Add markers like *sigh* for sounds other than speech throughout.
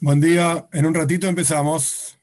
Buen día, en un ratito empezamos.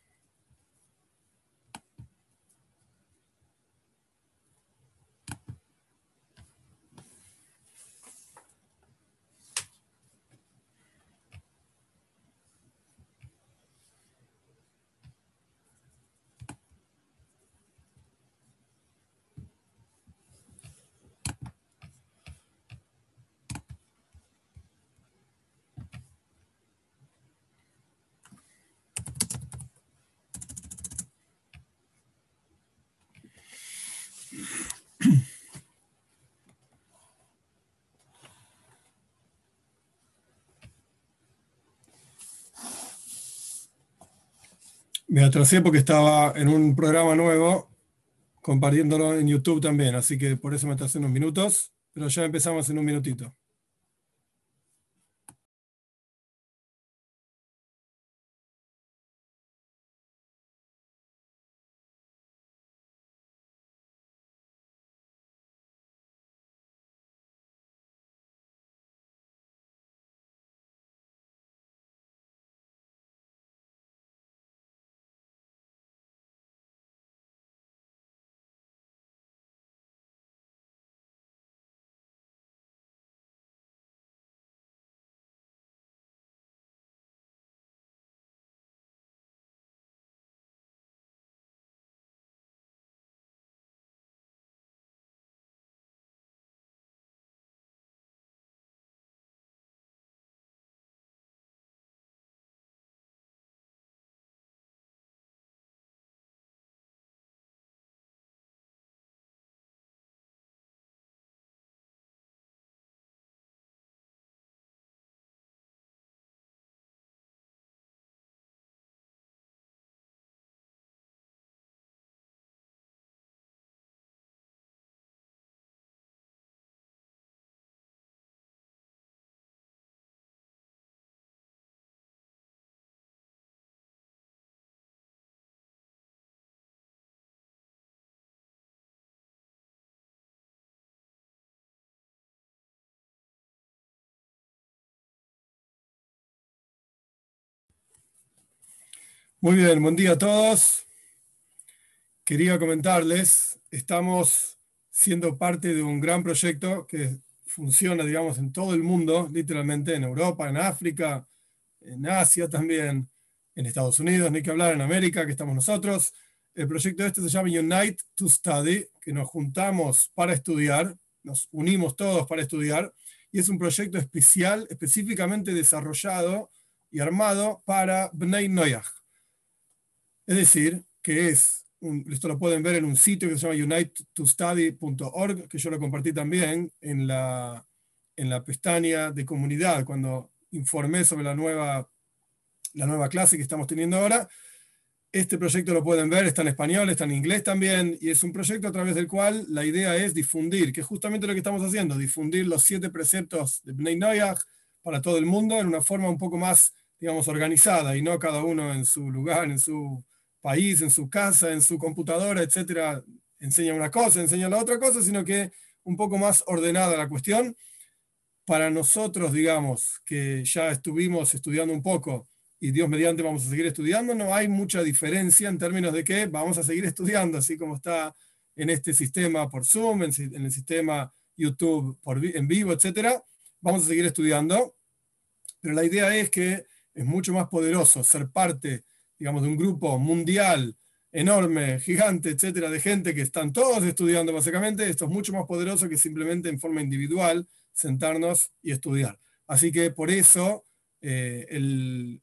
Me atrasé porque estaba en un programa nuevo, compartiéndolo en YouTube también, así que por eso me atrasé unos minutos, pero ya empezamos en un minutito. Muy bien, buen día a todos. Quería comentarles, estamos siendo parte de un gran proyecto que funciona, digamos, en todo el mundo, literalmente en Europa, en África, en Asia también, en Estados Unidos, ni que hablar en América, que estamos nosotros. El proyecto este se llama Unite to Study, que nos juntamos para estudiar, nos unimos todos para estudiar, y es un proyecto especial, específicamente desarrollado y armado para Bnei Noyach es decir, que es, esto lo pueden ver en un sitio que se llama unitetostudy.org, que yo lo compartí también en la, en la pestaña de comunidad, cuando informé sobre la nueva, la nueva clase que estamos teniendo ahora. Este proyecto lo pueden ver, está en español, está en inglés también, y es un proyecto a través del cual la idea es difundir, que es justamente lo que estamos haciendo, difundir los siete preceptos de Bnei Noyach para todo el mundo en una forma un poco más, digamos, organizada, y no cada uno en su lugar, en su país, en su casa, en su computadora, etcétera, enseña una cosa, enseña la otra cosa, sino que un poco más ordenada la cuestión. Para nosotros, digamos, que ya estuvimos estudiando un poco y Dios mediante vamos a seguir estudiando, no hay mucha diferencia en términos de que vamos a seguir estudiando, así como está en este sistema por Zoom, en, el sistema YouTube por, en vivo, etcétera. Vamos a seguir estudiando, pero la idea es que es mucho más poderoso ser parte digamos, de un grupo mundial enorme, gigante, etcétera, de gente que están todos estudiando básicamente, esto es mucho más poderoso que simplemente en forma individual sentarnos y estudiar. Así que por eso eh, el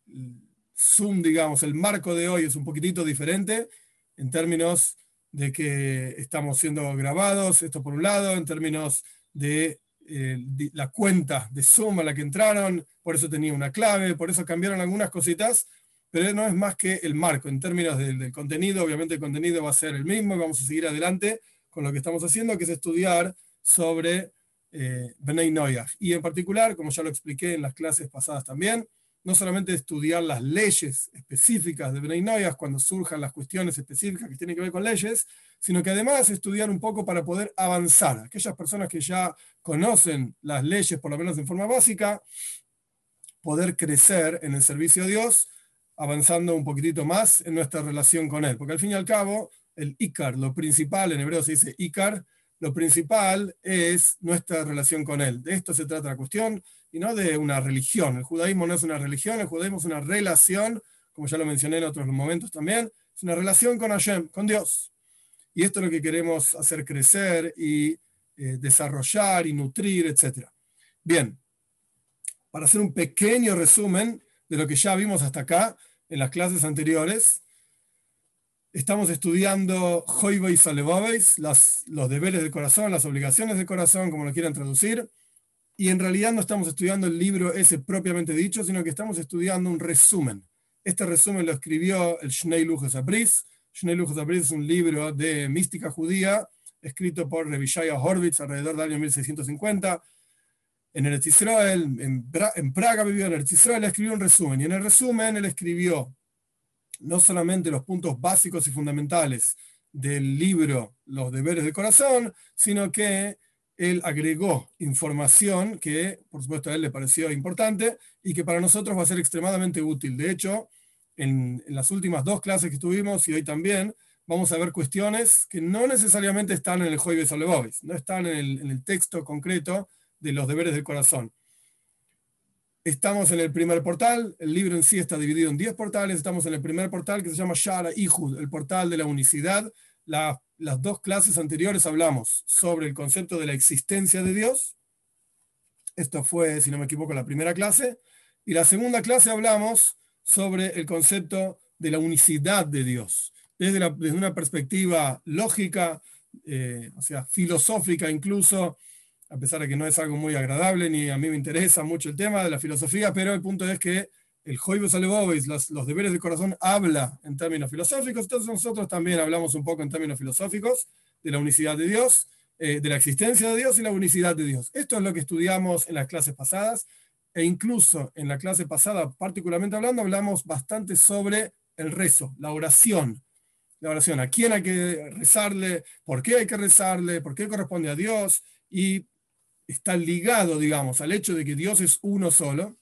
Zoom, digamos, el marco de hoy es un poquitito diferente en términos de que estamos siendo grabados, esto por un lado, en términos de, eh, la cuenta de Zoom a la que entraron, por eso tenía una clave, por eso cambiaron algunas cositas, pero no es más que el marco. En términos del, contenido, obviamente el contenido va a ser el mismo vamos a seguir adelante con lo que estamos haciendo, que es estudiar sobre eh, Bnei Y en particular, como ya lo expliqué en las clases pasadas también, no solamente estudiar las leyes específicas de Bnei Noyas cuando surjan las cuestiones específicas que tienen que ver con leyes, sino que además estudiar un poco para poder avanzar. Aquellas personas que ya conocen las leyes, por lo menos en forma básica, poder crecer en el servicio a Dios, avanzando un poquitito más en nuestra relación con Él. Porque al fin y al cabo, el Icar, lo principal, en hebreo se dice Icar, lo principal es nuestra relación con Él. De esto se trata la cuestión y no de una religión. El judaísmo no es una religión, el judaísmo es una relación, como ya lo mencioné en otros momentos también, es una relación con Hashem, con Dios. Y esto es lo que queremos hacer crecer y eh, desarrollar y nutrir, etc. Bien, para hacer un pequeño resumen de lo que ya vimos hasta acá en las clases anteriores, Estamos estudiando Joibo y Salebobeis, los deberes del corazón, las obligaciones del corazón, como lo quieran traducir. Y en realidad no estamos estudiando el libro ese propiamente dicho, sino que estamos estudiando un resumen. Este resumen lo escribió el Shnei Lujas Abris. Lujas Abris es un libro de mística judía escrito por Revishaya Horvitz alrededor del año 1650. En el Israel, en, Praga vivió en el Israel, escribió un resumen. Y en el resumen él escribió no solamente los puntos básicos y fundamentales del libro Los deberes del corazón, sino que él agregó información que, por supuesto, a él le pareció importante y que para nosotros va a ser extremadamente útil. De hecho, en, las últimas dos clases que tuvimos y hoy también, vamos a ver cuestiones que no necesariamente están en el Joibes Olebobis, no están en el texto concreto de los deberes del corazón. Estamos en el primer portal, el libro en sí está dividido en 10 portales, estamos en el primer portal que se llama Shara Ihud, el portal de la unicidad. las dos clases anteriores hablamos sobre el concepto de la existencia de Dios. Esto fue, si no me equivoco, la primera clase. Y la segunda clase hablamos sobre el concepto de la unicidad de Dios, desde, una perspectiva lógica, eh, o sea, filosófica incluso, a pesar de que no es algo muy agradable, ni a mí me interesa mucho el tema de la filosofía, pero el punto es que el Joibos Alebovis, los, los deberes del corazón, habla en términos filosóficos, entonces nosotros también hablamos un poco en términos filosóficos de la unicidad de Dios, eh, de la existencia de Dios y la unicidad de Dios. Esto es lo que estudiamos en las clases pasadas, e incluso en la clase pasada, particularmente hablando, hablamos bastante sobre el rezo, la oración. La oración, a quién hay que rezarle, por qué hay que rezarle, por qué corresponde a Dios, y está ligado, digamos, al hecho de que Dios es uno solo,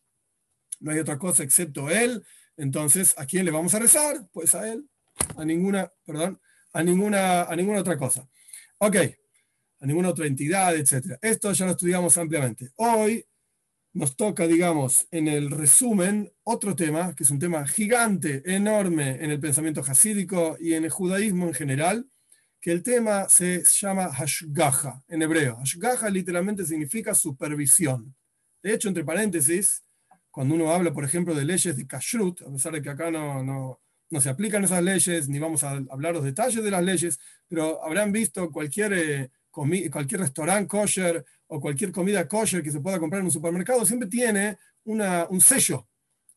no hay otra cosa excepto Él, entonces, ¿a quién le vamos a rezar? Pues a Él, a ninguna, perdón, a ninguna, a ninguna otra cosa. Ok, a ninguna otra entidad, etc. Esto ya lo estudiamos ampliamente. Hoy nos toca, digamos, en el resumen, otro tema, que es un tema gigante, enorme en el pensamiento hasídico y en el judaísmo en general, que el tema se llama Hashgaha en hebreo. Hashgaha literalmente significa supervisión. De hecho, entre paréntesis, cuando uno habla, por ejemplo, de leyes de kashrut, a pesar de que acá no, no, no se aplican esas leyes, ni vamos a hablar los detalles de las leyes, pero habrán visto cualquier, eh, cualquier restaurante kosher o cualquier comida kosher que se pueda comprar en un supermercado, siempre tiene una, un sello,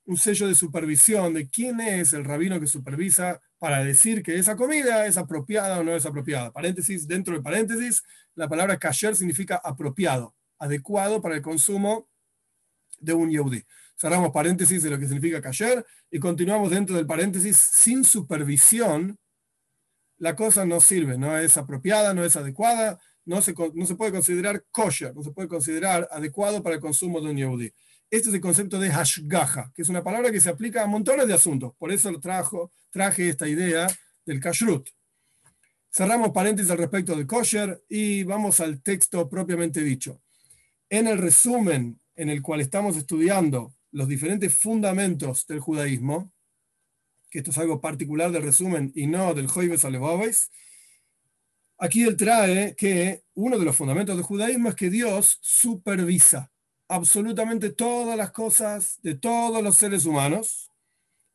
un sello de supervisión de quién es el rabino que supervisa para decir que esa comida es apropiada o no es apropiada. Paréntesis, dentro de paréntesis, la palabra kasher significa apropiado, adecuado para el consumo de un yehudi. Cerramos paréntesis de lo que significa kasher y continuamos dentro del paréntesis. Sin supervisión, la cosa no sirve, no es apropiada, no es adecuada, no se, no se puede considerar kosher, no se puede considerar adecuado para el consumo de un yehudi. Este es el concepto de hashgaha, que es una palabra que se aplica a montones de asuntos. Por eso lo trajo, traje esta idea del kashrut. Cerramos paréntesis al respecto del kosher y vamos al texto propiamente dicho. En el resumen en el cual estamos estudiando los diferentes fundamentos del judaísmo, que esto es algo particular del resumen y no del Joibes Alevobes, aquí él trae que uno de los fundamentos del judaísmo es que Dios supervisa absolutamente todas las cosas de todos los seres humanos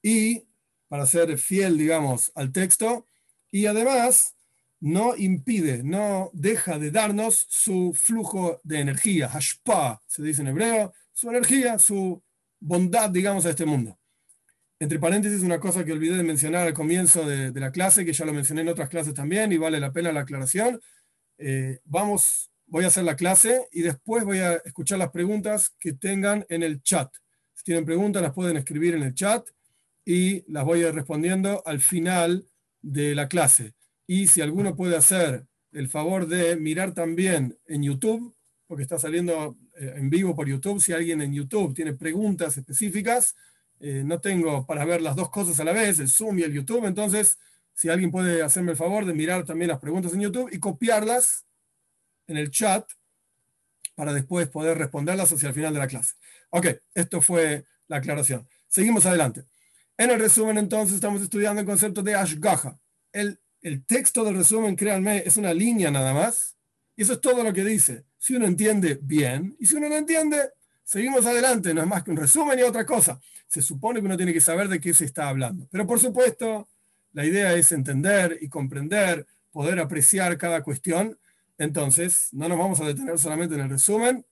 y, para ser fiel, digamos, al texto, y además no impide, no deja de darnos su flujo de energía, hashpa, se dice en hebreo, su energía, su bondad, digamos, a este mundo. Entre paréntesis, una cosa que olvidé de mencionar al comienzo de, la clase, que ya lo mencioné en otras clases también y vale la pena la aclaración. Eh, vamos voy a hacer la clase y después voy a escuchar las preguntas que tengan en el chat. Si tienen preguntas, las pueden escribir en el chat y las voy a ir respondiendo al final de la clase. Y si alguno puede hacer el favor de mirar también en YouTube, porque está saliendo eh, en vivo por YouTube, si alguien en YouTube tiene preguntas específicas, eh, no tengo para ver las dos cosas a la vez, el Zoom y el YouTube, entonces si alguien puede hacerme el favor de mirar también las preguntas en YouTube y copiarlas en el chat para después poder responderlas hacia el final de la clase. Ok, esto fue la aclaración. Seguimos adelante. En el resumen, entonces, estamos estudiando el concepto de Ashgaha. El, el texto del resumen, créanme, es una línea nada más. Y eso es todo lo que dice. Si uno entiende, bien. Y si uno no entiende, seguimos adelante. No es más que un resumen y otra cosa. Se supone que uno tiene que saber de qué se está hablando. Pero por supuesto, la idea es entender y comprender, poder apreciar cada cuestión. Entonces, no nos vamos a detener solamente en el resumen,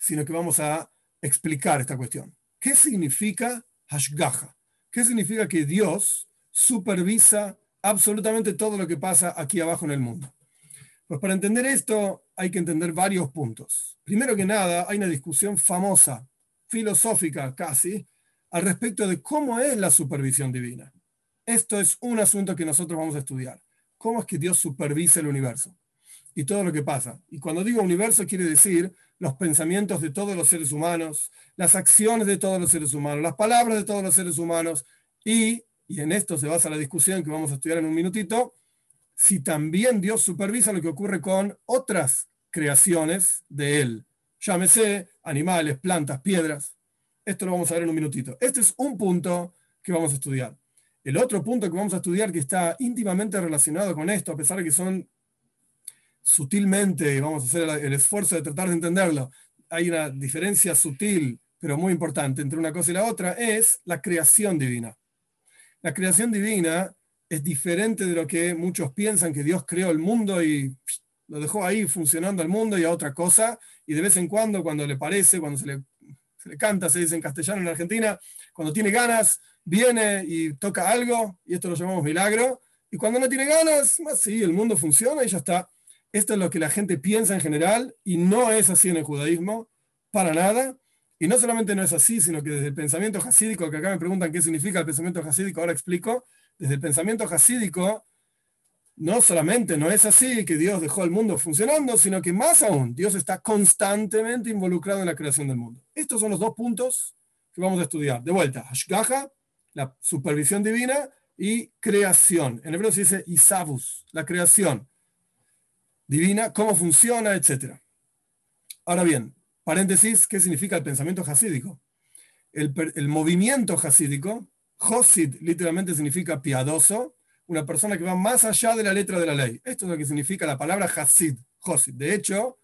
sino que vamos a explicar esta cuestión. ¿Qué significa Hashgaha? ¿Qué significa que Dios supervisa absolutamente todo lo que pasa aquí abajo en el mundo? Pues para entender esto hay que entender varios puntos. Primero que nada, hay una discusión famosa, filosófica casi, al respecto de cómo es la supervisión divina. Esto es un asunto que nosotros vamos a estudiar. ¿Cómo es que Dios supervisa el universo? Y todo lo que pasa. Y cuando digo universo quiere decir los pensamientos de todos los seres humanos, las acciones de todos los seres humanos, las palabras de todos los seres humanos, y, y en esto se basa la discusión que vamos a estudiar en un minutito, si también Dios supervisa lo que ocurre con otras creaciones de Él. Llámese animales, plantas, piedras. Esto lo vamos a ver en un minutito. Este es un punto que vamos a estudiar. El otro punto que vamos a estudiar que está íntimamente relacionado con esto, a pesar de que son sutilmente, vamos a hacer el esfuerzo de tratar de entenderlo, hay una diferencia sutil, pero muy importante entre una cosa y la otra, es la creación divina. La creación divina es diferente de lo que muchos piensan que Dios creó el mundo y lo dejó ahí funcionando el mundo y a otra cosa, y de vez en cuando, cuando le parece, cuando se le, se le canta, se dice en castellano en Argentina, cuando tiene ganas, viene y toca algo, y esto lo llamamos milagro, y cuando no tiene ganas, más sí, el mundo funciona y ya está. Esto es lo que la gente piensa en general y no es así en el judaísmo, para nada. Y no solamente no es así, sino que desde el pensamiento jasídico, que acá me preguntan qué significa el pensamiento jasídico, ahora explico, desde el pensamiento jasídico, no solamente no es así que Dios dejó el mundo funcionando, sino que más aún, Dios está constantemente involucrado en la creación del mundo. Estos son los dos puntos que vamos a estudiar. De vuelta, Hashgaha, la supervisión divina, y creación. En hebreo se dice Isabus, la creación divina, cómo funciona, etc. Ahora bien, paréntesis, ¿qué significa el pensamiento hasídico? El, movimiento hasídico, Hosid literalmente significa piadoso, una persona que va más allá de la letra de la ley. Esto es lo que significa la palabra Hasid, Hosid. De hecho,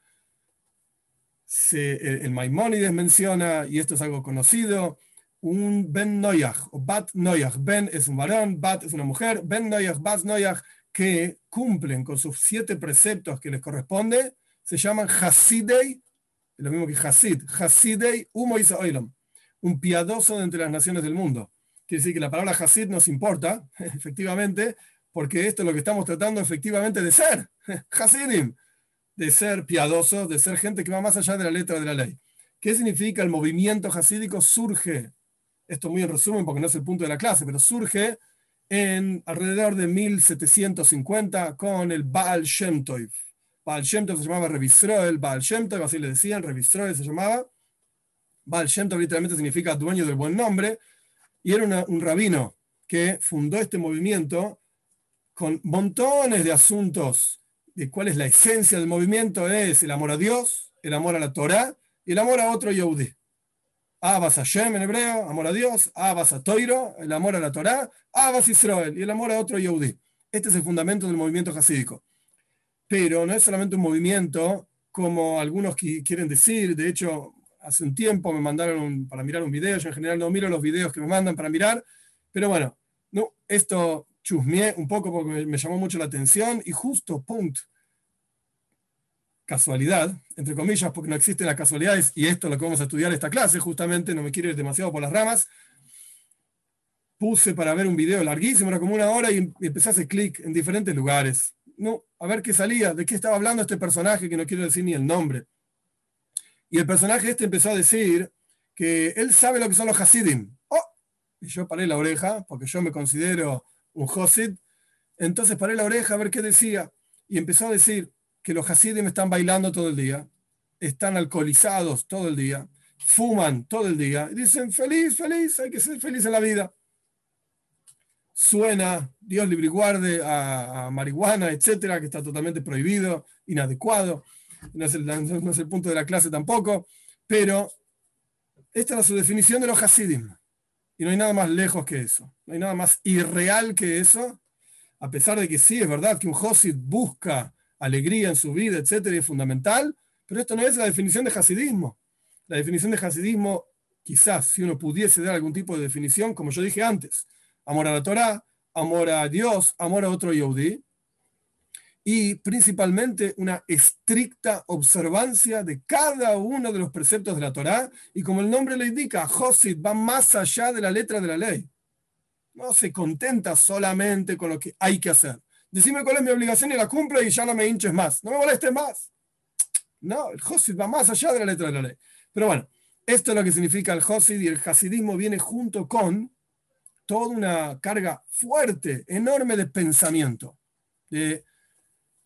el, Maimónides menciona, y esto es algo conocido, un Ben Noyach o Bat Noyach. Ben es un varón, Bat es una mujer, Ben Noyach, Bat Noyach que cumplen con sus siete preceptos que les corresponde, se llaman Hasidei, lo mismo que Hasid, Hasidei Humo un piadoso de entre las naciones del mundo. Quiere decir que la palabra Hasid nos importa, *laughs* efectivamente, porque esto es lo que estamos tratando efectivamente de ser, *laughs* Hasidim, de ser piadosos, de ser gente que va más allá de la letra de la ley. ¿Qué significa el movimiento hasídico? Surge, esto muy en resumen porque no es el punto de la clase, pero surge en alrededor de 1750 con el Baal Shem Tov. Baal Shem se llamaba Revisroel, Baal Shem así le decían, Revisroel se llamaba. Baal Shem Tov literalmente significa dueño del buen nombre, y era un rabino que fundó este movimiento con montones de asuntos de cuál es la esencia del movimiento, es el amor a Dios, el amor a la Torah y el amor a otro Yehudi. Abbas Hashem en hebreo, amor a Dios, Abbas a Toiro, el amor a la Torá, Abbas Israel y el amor a otro Yehudi. Este es el fundamento del movimiento hasídico. Pero no es solamente un movimiento como algunos quieren decir, de hecho, hace un tiempo me mandaron para mirar un video, yo en general no miro los videos que me mandan para mirar, pero bueno, no, esto chusmeé un poco porque me llamó mucho la atención. Y justo, punto, casualidad, entre comillas, porque no existen las casualidades, y esto es lo que vamos a estudiar esta clase, justamente, no me quiero ir demasiado por las ramas, puse para ver un video larguísimo, era como una hora, y empecé a hacer clic en diferentes lugares. No, a ver qué salía, de qué estaba hablando este personaje, que no quiero decir ni el nombre. Y el personaje este empezó a decir que él sabe lo que son los Hasidim. Oh, y yo paré la oreja, porque yo me considero un Hasid. Entonces paré la oreja a ver qué decía. Y empezó a decir que los Hasidim están bailando todo el día, están alcoholizados todo el día, fuman todo el día. Dicen, feliz, feliz, hay que ser feliz en la vida. Suena, Dios libre y guarde, a, marihuana, etcétera, que está totalmente prohibido, inadecuado. No es, el, no es el punto de la clase tampoco. Pero esta es su definición de los Hasidim. Y no hay nada más lejos que eso. No hay nada más irreal que eso. A pesar de que sí, es verdad que un Hasid busca alegría en su vida, etcétera, y es fundamental, pero esto no es la definición de Hasidismo. La definición de Hasidismo, quizás, si uno pudiese dar algún tipo de definición, como yo dije antes, amor a la Torah, amor a Dios, amor a otro Yehudi, y principalmente una estricta observancia de cada uno de los preceptos de la Torá, y como el nombre le indica, Josid va más allá de la letra de la ley. No se contenta solamente con lo que hay que hacer. Decime cuál es mi obligación y la cumple y ya no me hinches más, no me molestes más. No, el Josid va más allá de la letra de la ley. Pero bueno, esto es lo que significa el Josid y el Hasidismo viene junto con toda una carga fuerte, enorme de pensamiento, de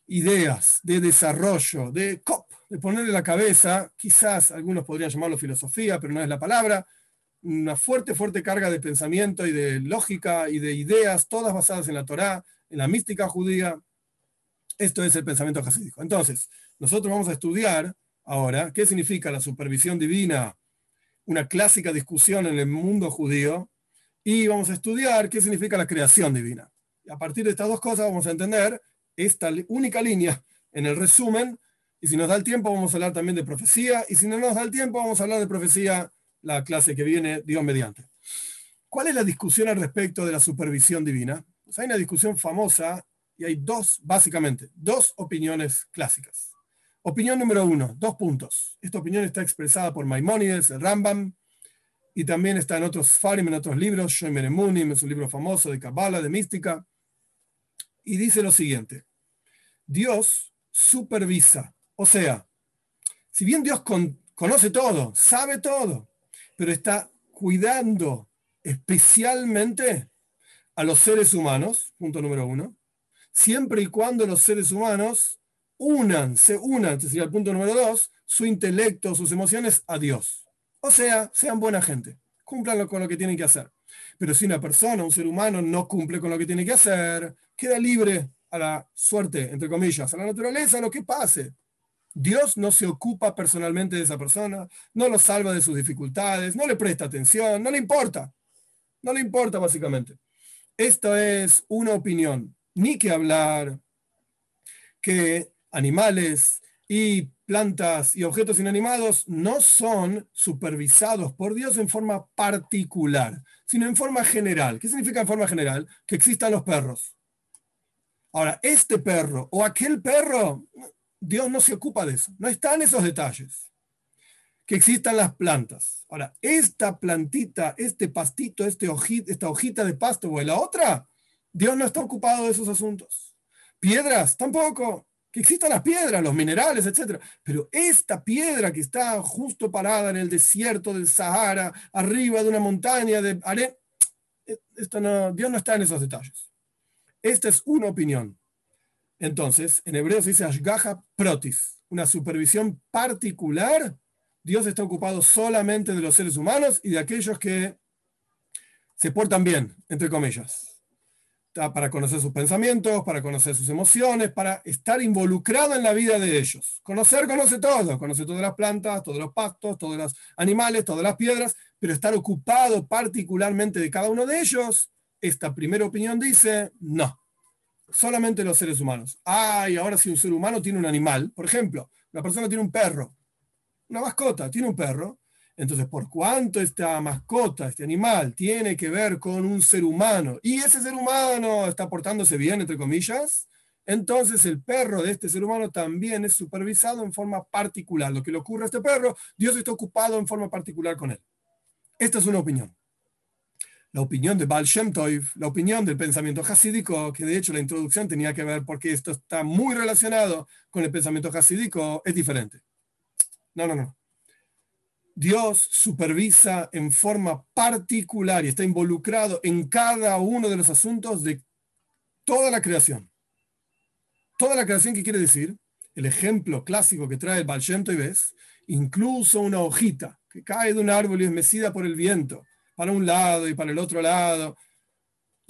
ideas, de desarrollo, de cop, de ponerle la cabeza, quizás algunos podrían llamarlo filosofía, pero no es la palabra, una fuerte, fuerte carga de pensamiento y de lógica y de ideas, todas basadas en la Torá, en la mística judía. Esto es el pensamiento hasídico. Entonces, nosotros vamos a estudiar ahora qué significa la supervisión divina, una clásica discusión en el mundo judío, y vamos a estudiar qué significa la creación divina. Y a partir de estas dos cosas vamos a entender esta única línea en el resumen. Y si nos da el tiempo, vamos a hablar también de profecía. Y si no nos da el tiempo, vamos a hablar de profecía la clase que viene, Dios mediante. ¿Cuál es la discusión al respecto de la supervisión divina? Pues hay una discusión famosa y hay dos, básicamente, dos opiniones clásicas. Opinión número uno, dos puntos. Esta opinión está expresada por Maimónides, el Rambam, y también está en otros farim, en otros libros. Shomer Emunim es un libro famoso de Kabbalah, de mística y dice lo siguiente, Dios supervisa, o sea, si bien Dios conoce todo, sabe todo, pero está cuidando especialmente a los seres humanos, punto número uno, siempre y cuando los seres humanos unan, se unan, este sería el punto número dos, su intelecto, sus emociones a Dios. O sea, sean buena gente, cumplan con lo que tienen que hacer. Pero si una persona, un ser humano, no cumple con lo que tiene que hacer, queda libre a la suerte, entre comillas, a la naturaleza, a lo que pase. Dios no se ocupa personalmente de esa persona, no lo salva de sus dificultades, no le presta atención, no le importa. No le importa básicamente. Esto es una opinión. Ni que hablar que animales y plantas y objetos inanimados no son supervisados por Dios en forma particular, sino en forma general. ¿Qué significa en forma general? Que existan los perros. Ahora, este perro o aquel perro, Dios no se ocupa de eso, no están esos detalles. Que existan las plantas. Ahora, esta plantita, este pastito, este esta hojita de pasto o la otra, Dios no está ocupado de esos asuntos. Piedras, tampoco. Que existan las piedras, los minerales, etc. Pero esta piedra que está justo parada en el desierto del Sahara, arriba de una montaña de arena, esto no, Dios no está en esos detalles. Esta es una opinión. Entonces, en hebreo se dice ashgaha protis, una supervisión particular. Dios está ocupado solamente de los seres humanos y de aquellos que se portan bien, entre comillas. Para conocer sus pensamientos, para conocer sus emociones, para estar involucrado en la vida de ellos. Conocer, conoce todo. Conoce todas las plantas, todos los pastos, todos los animales, todas las piedras, pero estar ocupado particularmente de cada uno de ellos esta primera opinión dice, no, solamente los seres humanos. Ah, y ahora si un ser humano tiene un animal, por ejemplo, una persona tiene un perro, una mascota, tiene un perro, entonces por cuánto esta mascota, este animal, tiene que ver con un ser humano, y ese ser humano está portándose bien, entre comillas, entonces el perro de este ser humano también es supervisado en forma particular. Lo que le ocurre a este perro, Dios está ocupado en forma particular con él. Esta es una opinión la opinión de Baal Shem Tov, la opinión del pensamiento hasídico, que de hecho la introducción tenía que ver porque esto está muy relacionado con el pensamiento hasídico, es diferente. No, no, no. Dios supervisa en forma particular y está involucrado en cada uno de los asuntos de toda la creación. Toda la creación, ¿qué quiere decir? El ejemplo clásico que trae el Baal Shem y ves, incluso una hojita que cae de un árbol y es mecida por el viento, para un lado y para el otro lado.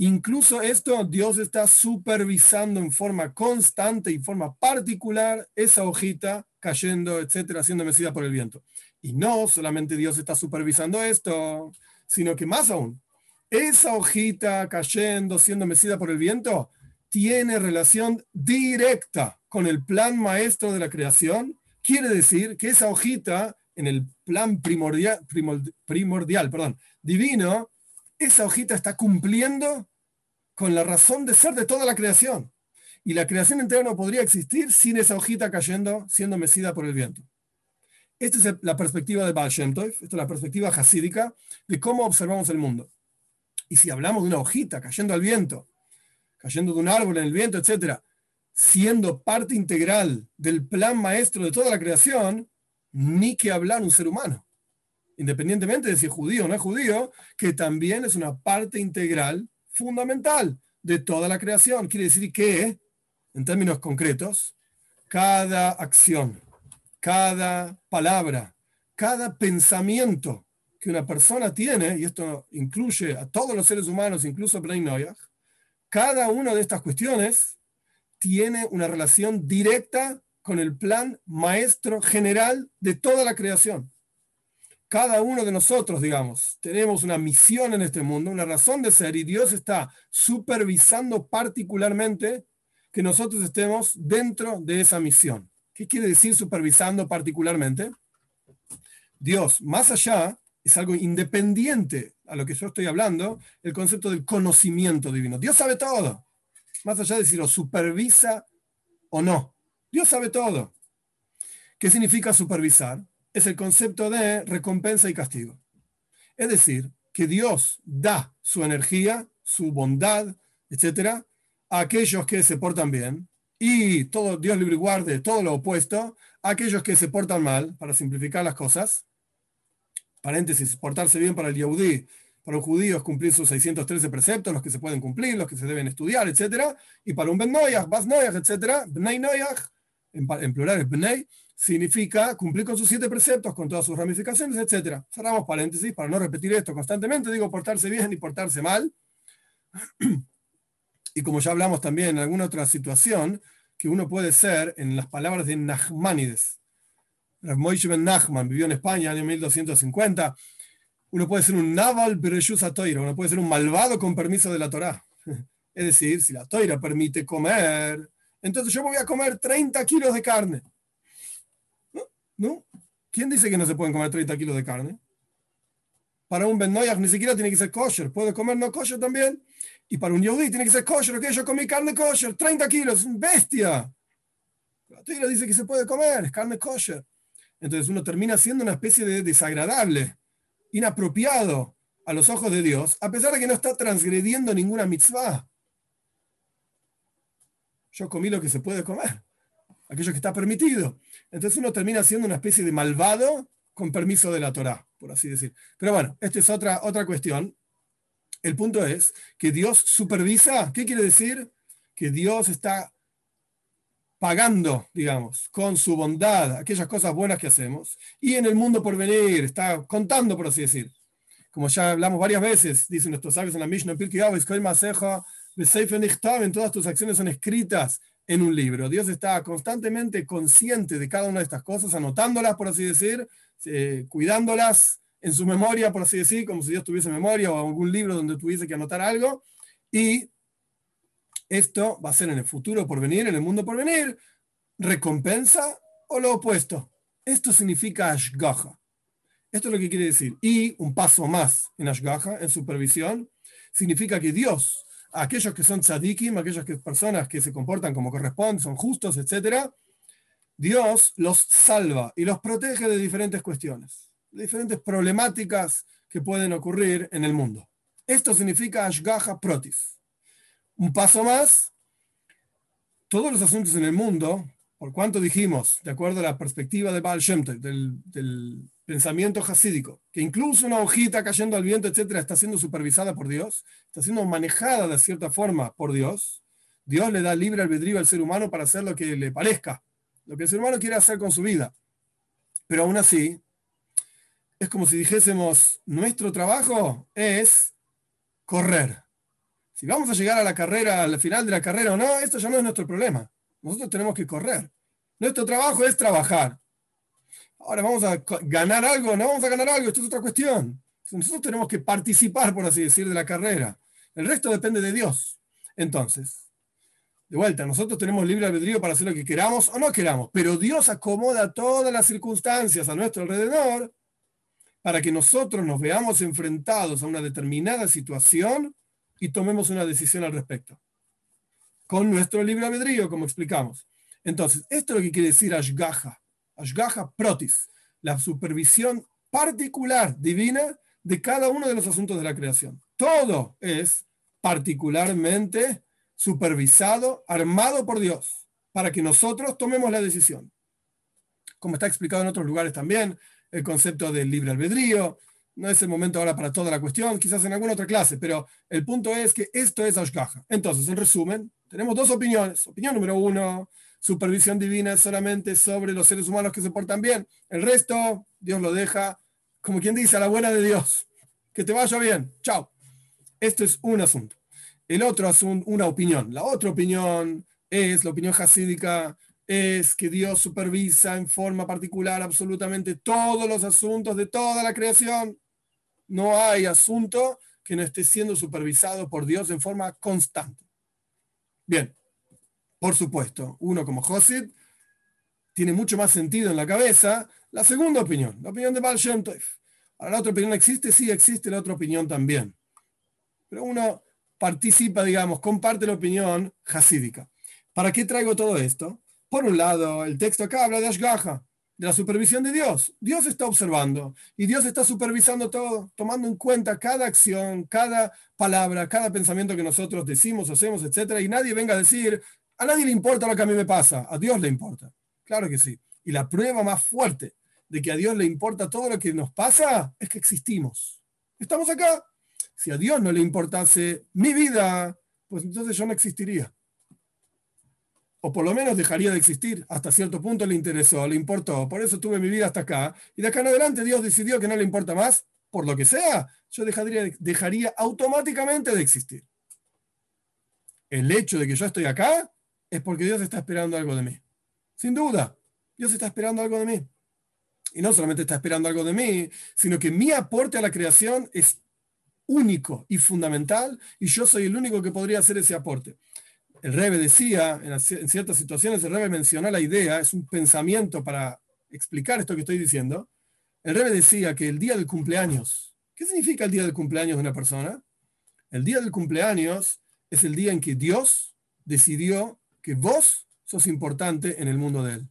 Incluso esto Dios está supervisando en forma constante y forma particular esa hojita cayendo, etcétera, siendo mecida por el viento. Y no solamente Dios está supervisando esto, sino que más aún, esa hojita cayendo, siendo mecida por el viento, tiene relación directa con el plan maestro de la creación. Quiere decir que esa hojita, en el plan primordial, primordial perdón, divino, esa hojita está cumpliendo con la razón de ser de toda la creación. Y la creación entera no podría existir sin esa hojita cayendo, siendo mecida por el viento. Esta es la perspectiva de Baal Shem esta es la perspectiva hasídica de cómo observamos el mundo. Y si hablamos de una hojita cayendo al viento, cayendo de un árbol en el viento, etc., siendo parte integral del plan maestro de toda la creación, ni que hablar un ser humano. Independientemente de si es judío o no es judío, que también es una parte integral fundamental de toda la creación. Quiere decir que, en términos concretos, cada acción, cada palabra, cada pensamiento que una persona tiene, y esto incluye a todos los seres humanos, incluso a cada una de estas cuestiones tiene una relación directa con el plan maestro general de toda la creación. Cada uno de nosotros, digamos, tenemos una misión en este mundo, una razón de ser, y Dios está supervisando particularmente que nosotros estemos dentro de esa misión. ¿Qué quiere decir supervisando particularmente? Dios, más allá, es algo independiente a lo que yo estoy hablando, el concepto del conocimiento divino. Dios sabe todo, más allá de si lo supervisa o no. Dios sabe todo. ¿Qué significa supervisar? Es el concepto de recompensa y castigo. Es decir, que Dios da su energía, su bondad, etcétera, a aquellos que se portan bien, y todo, Dios libre guarde, todo lo opuesto, aquellos que se portan mal, para simplificar las cosas, paréntesis, portarse bien para el Yehudi, para un judío es cumplir sus 613 preceptos, los que se pueden cumplir, los que se deben estudiar, etc. Y para un Ben Noyach, Bas Noyach, etc., Bnei Noyach, en, plural es Bnei, significa cumplir con sus siete preceptos, con todas sus ramificaciones, etc. Cerramos paréntesis para no repetir esto constantemente, digo portarse bien y portarse mal. *clears throat* y como ya hablamos también en alguna otra situación, que uno puede ser, en las palabras de Nachmanides, Moishe Ben Nachman vivió en España en 1250, uno puede ser un naval toira, uno puede ser un malvado con permiso de la Torá. *laughs* Es decir, si la toira permite comer, entonces yo voy a comer 30 kilos de carne. ¿No? ¿Quién dice que no se pueden comer 30 kilos de carne? Para un Ben ni siquiera tiene que ser kosher. Puede comer no kosher también. Y para un Yehudi tiene que ser kosher, ok, yo comí carne kosher, 30 kilos, bestia. La Torah dice que se puede comer, es carne kosher. Entonces uno termina siendo una especie de desagradable, inapropiado a los ojos de Dios, a pesar de que no está transgrediendo ninguna mitzvah. Yo comí lo que se puede comer, aquello que está permitido. Entonces uno termina siendo una especie de malvado con permiso de la Torah, por así decir. Pero bueno, esta es otra, otra cuestión. El punto es que Dios supervisa. ¿Qué quiere decir? Que Dios está pagando, digamos, con su bondad aquellas cosas buenas que hacemos. Y en el mundo por venir, está contando, por así decir. Como ya hablamos varias veces, dicen nuestros sabios en la Mishnah, en todas tus acciones son escritas en un libro. Dios está constantemente consciente de cada una de estas cosas, anotándolas, por así decir, eh, cuidándolas en su memoria, por así decir, como si Dios tuviese memoria o algún libro donde tuviese que anotar algo. Y esto va a ser en el futuro por venir, en el mundo por venir, recompensa o lo opuesto. Esto significa Ashgaha. Esto es lo que quiere decir. Y un paso más en Ashgaha, en supervisión, significa que Dios, aquellos que son tzadikim, aquellas que, personas que se comportan como corresponde, son justos, etc., Dios los salva y los protege de diferentes cuestiones diferentes problemáticas que pueden ocurrir en el mundo. Esto significa Ashgaha Protis. Un paso más, todos los asuntos en el mundo, por cuanto dijimos, de acuerdo a la perspectiva de Baal Shem del, del, pensamiento hasídico, que incluso una hojita cayendo al viento, etcétera, está siendo supervisada por Dios, está siendo manejada de cierta forma por Dios, Dios le da libre albedrío al ser humano para hacer lo que le parezca, lo que el ser humano quiere hacer con su vida. Pero aún así, es como si dijésemos, nuestro trabajo es correr. Si vamos a llegar a la carrera, al final de la carrera o no, esto ya no es nuestro problema. Nosotros tenemos que correr. Nuestro trabajo es trabajar. Ahora vamos a ganar algo, no vamos a ganar algo, esto es otra cuestión. Nosotros tenemos que participar, por así decir, de la carrera. El resto depende de Dios. Entonces, de vuelta, nosotros tenemos libre albedrío para hacer lo que queramos o no queramos, pero Dios acomoda todas las circunstancias a nuestro alrededor para que nosotros nos veamos enfrentados a una determinada situación y tomemos una decisión al respecto. Con nuestro libre albedrío, como explicamos. Entonces, esto es lo que quiere decir Ashgaha. Ashgaha Protis, la supervisión particular divina de cada uno de los asuntos de la creación. Todo es particularmente supervisado, armado por Dios, para que nosotros tomemos la decisión. Como está explicado en otros lugares también, el concepto del libre albedrío. No es el momento ahora para toda la cuestión, quizás en alguna otra clase, pero el punto es que esto es Ashgaha. Entonces, en resumen, tenemos dos opiniones. Opinión número uno, supervisión divina solamente sobre los seres humanos que se portan bien. El resto, Dios lo deja, como quien dice, a la buena de Dios. Que te vaya bien. Chao. Esto es un asunto. El otro es una opinión. La otra opinión es la opinión hasídica, es que Dios supervisa en forma particular absolutamente todos los asuntos de toda la creación. No hay asunto que no esté siendo supervisado por Dios en forma constante. Bien, por supuesto, uno como Josid tiene mucho más sentido en la cabeza la segunda opinión, la opinión de Baal Ahora, ¿la otra opinión existe? Sí, existe la otra opinión también. Pero uno participa, digamos, comparte la opinión hasídica. ¿Para qué traigo todo esto? Por un lado, el texto acá habla de Ashgaha, de la supervisión de Dios. Dios está observando y Dios está supervisando todo, tomando en cuenta cada acción, cada palabra, cada pensamiento que nosotros decimos, hacemos, etc. Y nadie venga a decir, a nadie le importa lo que a mí me pasa, a Dios le importa. Claro que sí. Y la prueba más fuerte de que a Dios le importa todo lo que nos pasa es que existimos. Estamos acá, si a Dios no le importase mi vida, pues entonces yo no existiría. O por lo menos dejaría de existir. Hasta cierto punto le interesó, le importó. Por eso tuve mi vida hasta acá. Y de acá en adelante Dios decidió que no le importa más, por lo que sea, yo dejaría, dejaría automáticamente de existir. El hecho de que yo estoy acá es porque Dios está esperando algo de mí. Sin duda, Dios está esperando algo de mí. Y no solamente está esperando algo de mí, sino que mi aporte a la creación es único y fundamental y yo soy el único que podría hacer ese aporte. El Rebe decía, en, ciertas situaciones, el Rebe mencionó la idea, es un pensamiento para explicar esto que estoy diciendo. El Rebe decía que el día del cumpleaños, ¿qué significa el día del cumpleaños de una persona? El día del cumpleaños es el día en que Dios decidió que vos sos importante en el mundo de Él.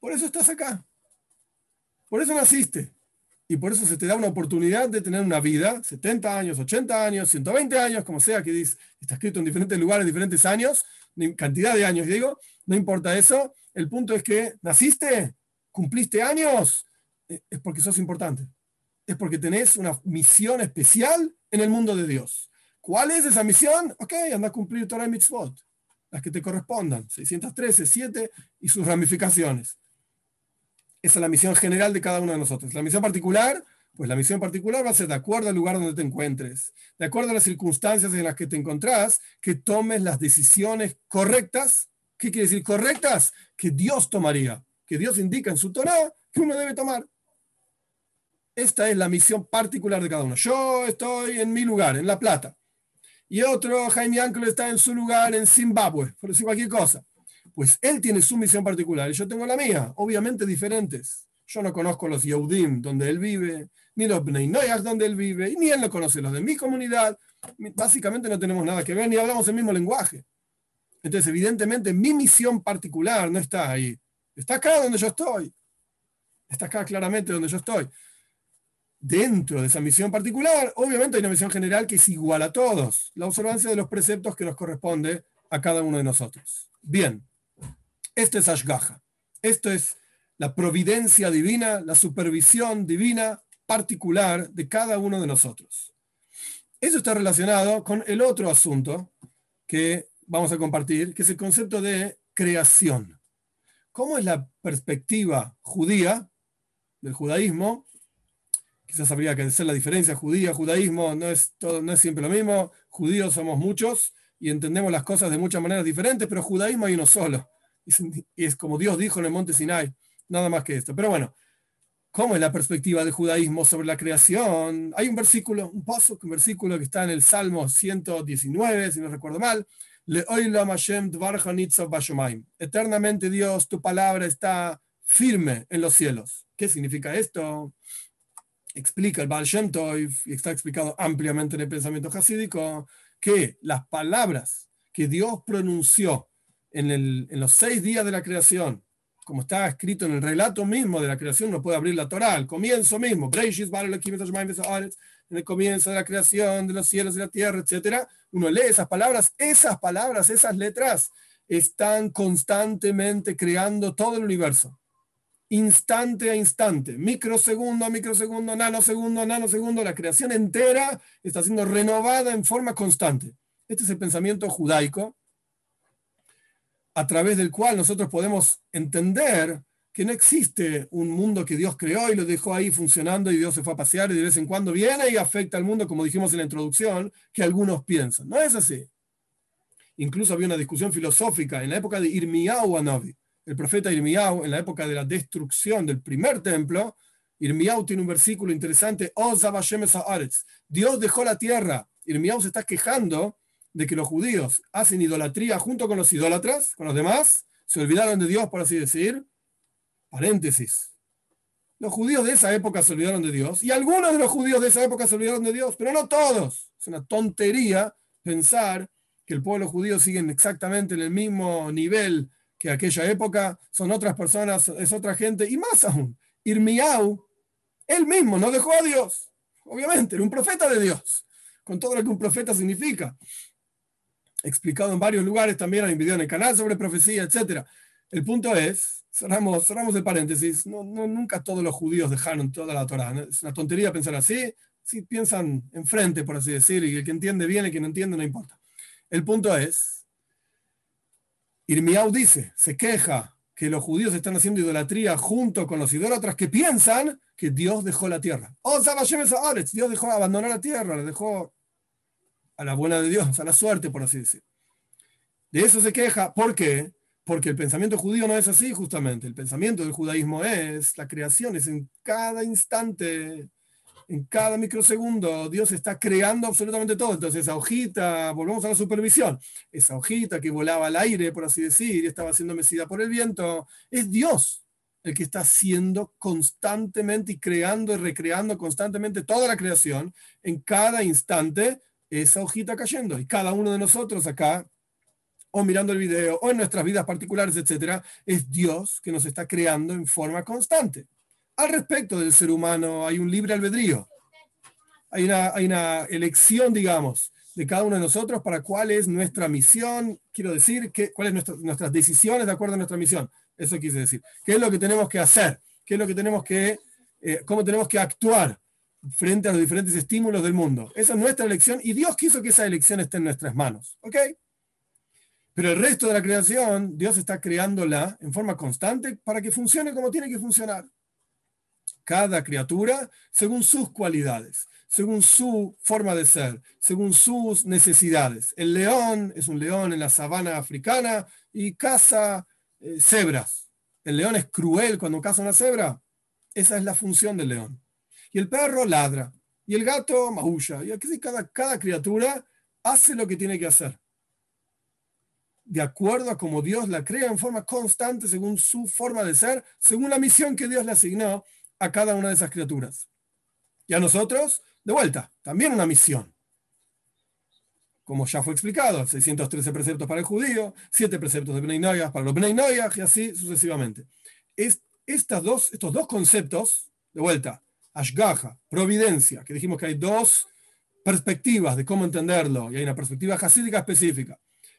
Por eso estás acá. Por eso naciste. Y por eso se te da una oportunidad de tener una vida, 70 años, 80 años, 120 años, como sea que dice, está escrito en diferentes lugares, diferentes años, cantidad de años, digo, no importa eso. El punto es que naciste, cumpliste años, eh, es porque sos importante. Es porque tenés una misión especial en el mundo de Dios. ¿Cuál es esa misión? Ok, anda a cumplir Torah y Mitzvot, las que te correspondan, 613, 7 y sus ramificaciones. Esa es la misión general de cada uno de nosotros. La misión particular, pues la misión particular va a ser de acuerdo al lugar donde te encuentres, de acuerdo a las circunstancias en las que te encontrás, que tomes las decisiones correctas. ¿Qué quiere decir correctas? Que Dios tomaría, que Dios indica en su Torah que uno debe tomar. Esta es la misión particular de cada uno. Yo estoy en mi lugar, en La Plata. Y otro, Jaime Ángel, está en su lugar en Zimbabue, por decir cualquier cosa. Pues él tiene su misión particular y yo tengo la mía, obviamente diferentes. Yo no conozco los Yehudim donde él vive, ni los Bnei donde él vive, y ni él no conoce los de mi comunidad. Básicamente no tenemos nada que ver, ni hablamos el mismo lenguaje. Entonces, evidentemente, mi misión particular no está ahí. Está acá donde yo estoy. Está acá claramente donde yo estoy. Dentro de esa misión particular, obviamente hay una misión general que es igual a todos. La observancia de los preceptos que nos corresponde a cada uno de nosotros. Bien. Esto es Ashgaha. Esto es la providencia divina, la supervisión divina particular de cada uno de nosotros. Eso está relacionado con el otro asunto que vamos a compartir, que es el concepto de creación. ¿Cómo es la perspectiva judía del judaísmo? Quizás habría que hacer la diferencia judía, judaísmo, no es, todo, no es siempre lo mismo. Judíos somos muchos y entendemos las cosas de muchas maneras diferentes, pero judaísmo hay uno solo. *laughs* Y es como Dios dijo en el monte Sinai, nada más que esto. Pero bueno, ¿cómo es la perspectiva del judaísmo sobre la creación? Hay un versículo, un paso, un versículo que está en el Salmo 119, si no recuerdo mal. Eternamente Dios, tu palabra está firme en los cielos. ¿Qué significa esto? Explica el Baal Shem y está explicado ampliamente en el pensamiento hasídico, que las palabras que Dios pronunció en, el, en los seis días de la creación, como está escrito en el relato mismo de la creación, no puede abrir la Torah, al comienzo mismo, en el comienzo de la creación de los cielos y la tierra, etc. Uno lee esas palabras, esas palabras, esas letras están constantemente creando todo el universo. Instante a instante, microsegundo a microsegundo, nanosegundo a nanosegundo, la creación entera está siendo renovada en forma constante. Este es el pensamiento judaico a través del cual nosotros podemos entender que no existe un mundo que Dios creó y lo dejó ahí funcionando y Dios se fue a pasear y de vez en cuando viene y afecta al mundo, como dijimos en la introducción, que algunos piensan. No es así. Incluso había una discusión filosófica en la época de Irmiyahu Anavi, el profeta Irmiyahu, en la época de la destrucción del primer templo. Irmiyahu tiene un versículo interesante, Dios dejó la tierra. Irmiyahu se está quejando de que los judíos hacen idolatría junto con los idólatras, con los demás, se olvidaron de Dios, por así decir, Paréntesis. Los judíos de esa época se olvidaron de Dios y algunos de los judíos de esa época se olvidaron de Dios, pero no todos. Es una tontería pensar que el pueblo judío sigue exactamente en el mismo nivel que aquella época, son otras personas, es otra gente, y más aún, Irmiau, él mismo no dejó a Dios, obviamente, era un profeta de Dios, con todo lo que un profeta significa. Explicado en varios lugares, también hay un en el canal sobre profecía, etc. El punto es cerramos, cerramos el paréntesis, no, nunca todos los judíos dejaron toda la Torah. Es una tontería pensar así, si piensan enfrente, por así decir, y el que entiende bien, el que no entiende, no importa. El punto es, Irmiau dice, se queja que los judíos están haciendo idolatría junto con los idólatras que piensan que Dios dejó la tierra. Oh, Dios dejó abandonar la tierra, le dejó a la buena de Dios, a la suerte, por así decir. De eso se queja. ¿Por qué? Porque el pensamiento judío no es así, justamente. El pensamiento del judaísmo es la creación, es en cada instante, en cada microsegundo, Dios está creando absolutamente todo. Entonces, esa hojita, volvemos a la supervisión, esa hojita que volaba al aire, por así decir, y estaba siendo mecida por el viento, es Dios el que está haciendo constantemente y creando y recreando constantemente toda la creación, en cada instante, esa hojita cayendo. Y cada uno de nosotros acá o mirando el video, o en nuestras vidas particulares, etcétera, es Dios que nos está creando en forma constante. Al respecto del ser humano, hay un libre albedrío. Hay una, elección, digamos, de cada uno de nosotros para cuál es nuestra misión, quiero decir, que, cuáles son nuestras decisiones de acuerdo a nuestra misión. Eso quise decir. ¿Qué es lo que tenemos que hacer? ¿Qué es lo que tenemos que, eh, cómo tenemos que actuar frente a los diferentes estímulos del mundo? Esa es nuestra elección y Dios quiso que esa elección esté en nuestras manos. ¿Ok? Pero el resto de la creación, Dios está creándola en forma constante para que funcione como tiene que funcionar. Cada criatura según sus cualidades, según su forma de ser, según sus necesidades. El león es un león en la sabana africana y caza eh, cebras. El león es cruel cuando caza una cebra. Esa es la función del león. Y el perro ladra. Y el gato maulla. Y aquí cada, cada criatura hace lo que tiene que hacer de acuerdo a como Dios la crea en forma constante, según su forma de ser, según la misión que Dios le asignó a cada una de esas criaturas. Y a nosotros, de vuelta, también una misión. Como ya fue explicado, 613 preceptos para el judío, 7 preceptos de Bnei para los Bnei y así sucesivamente. Es, estas dos, estos dos conceptos, de vuelta, Ashgaha, providencia, que dijimos que hay dos perspectivas de cómo entenderlo, y hay una perspectiva hasídica específica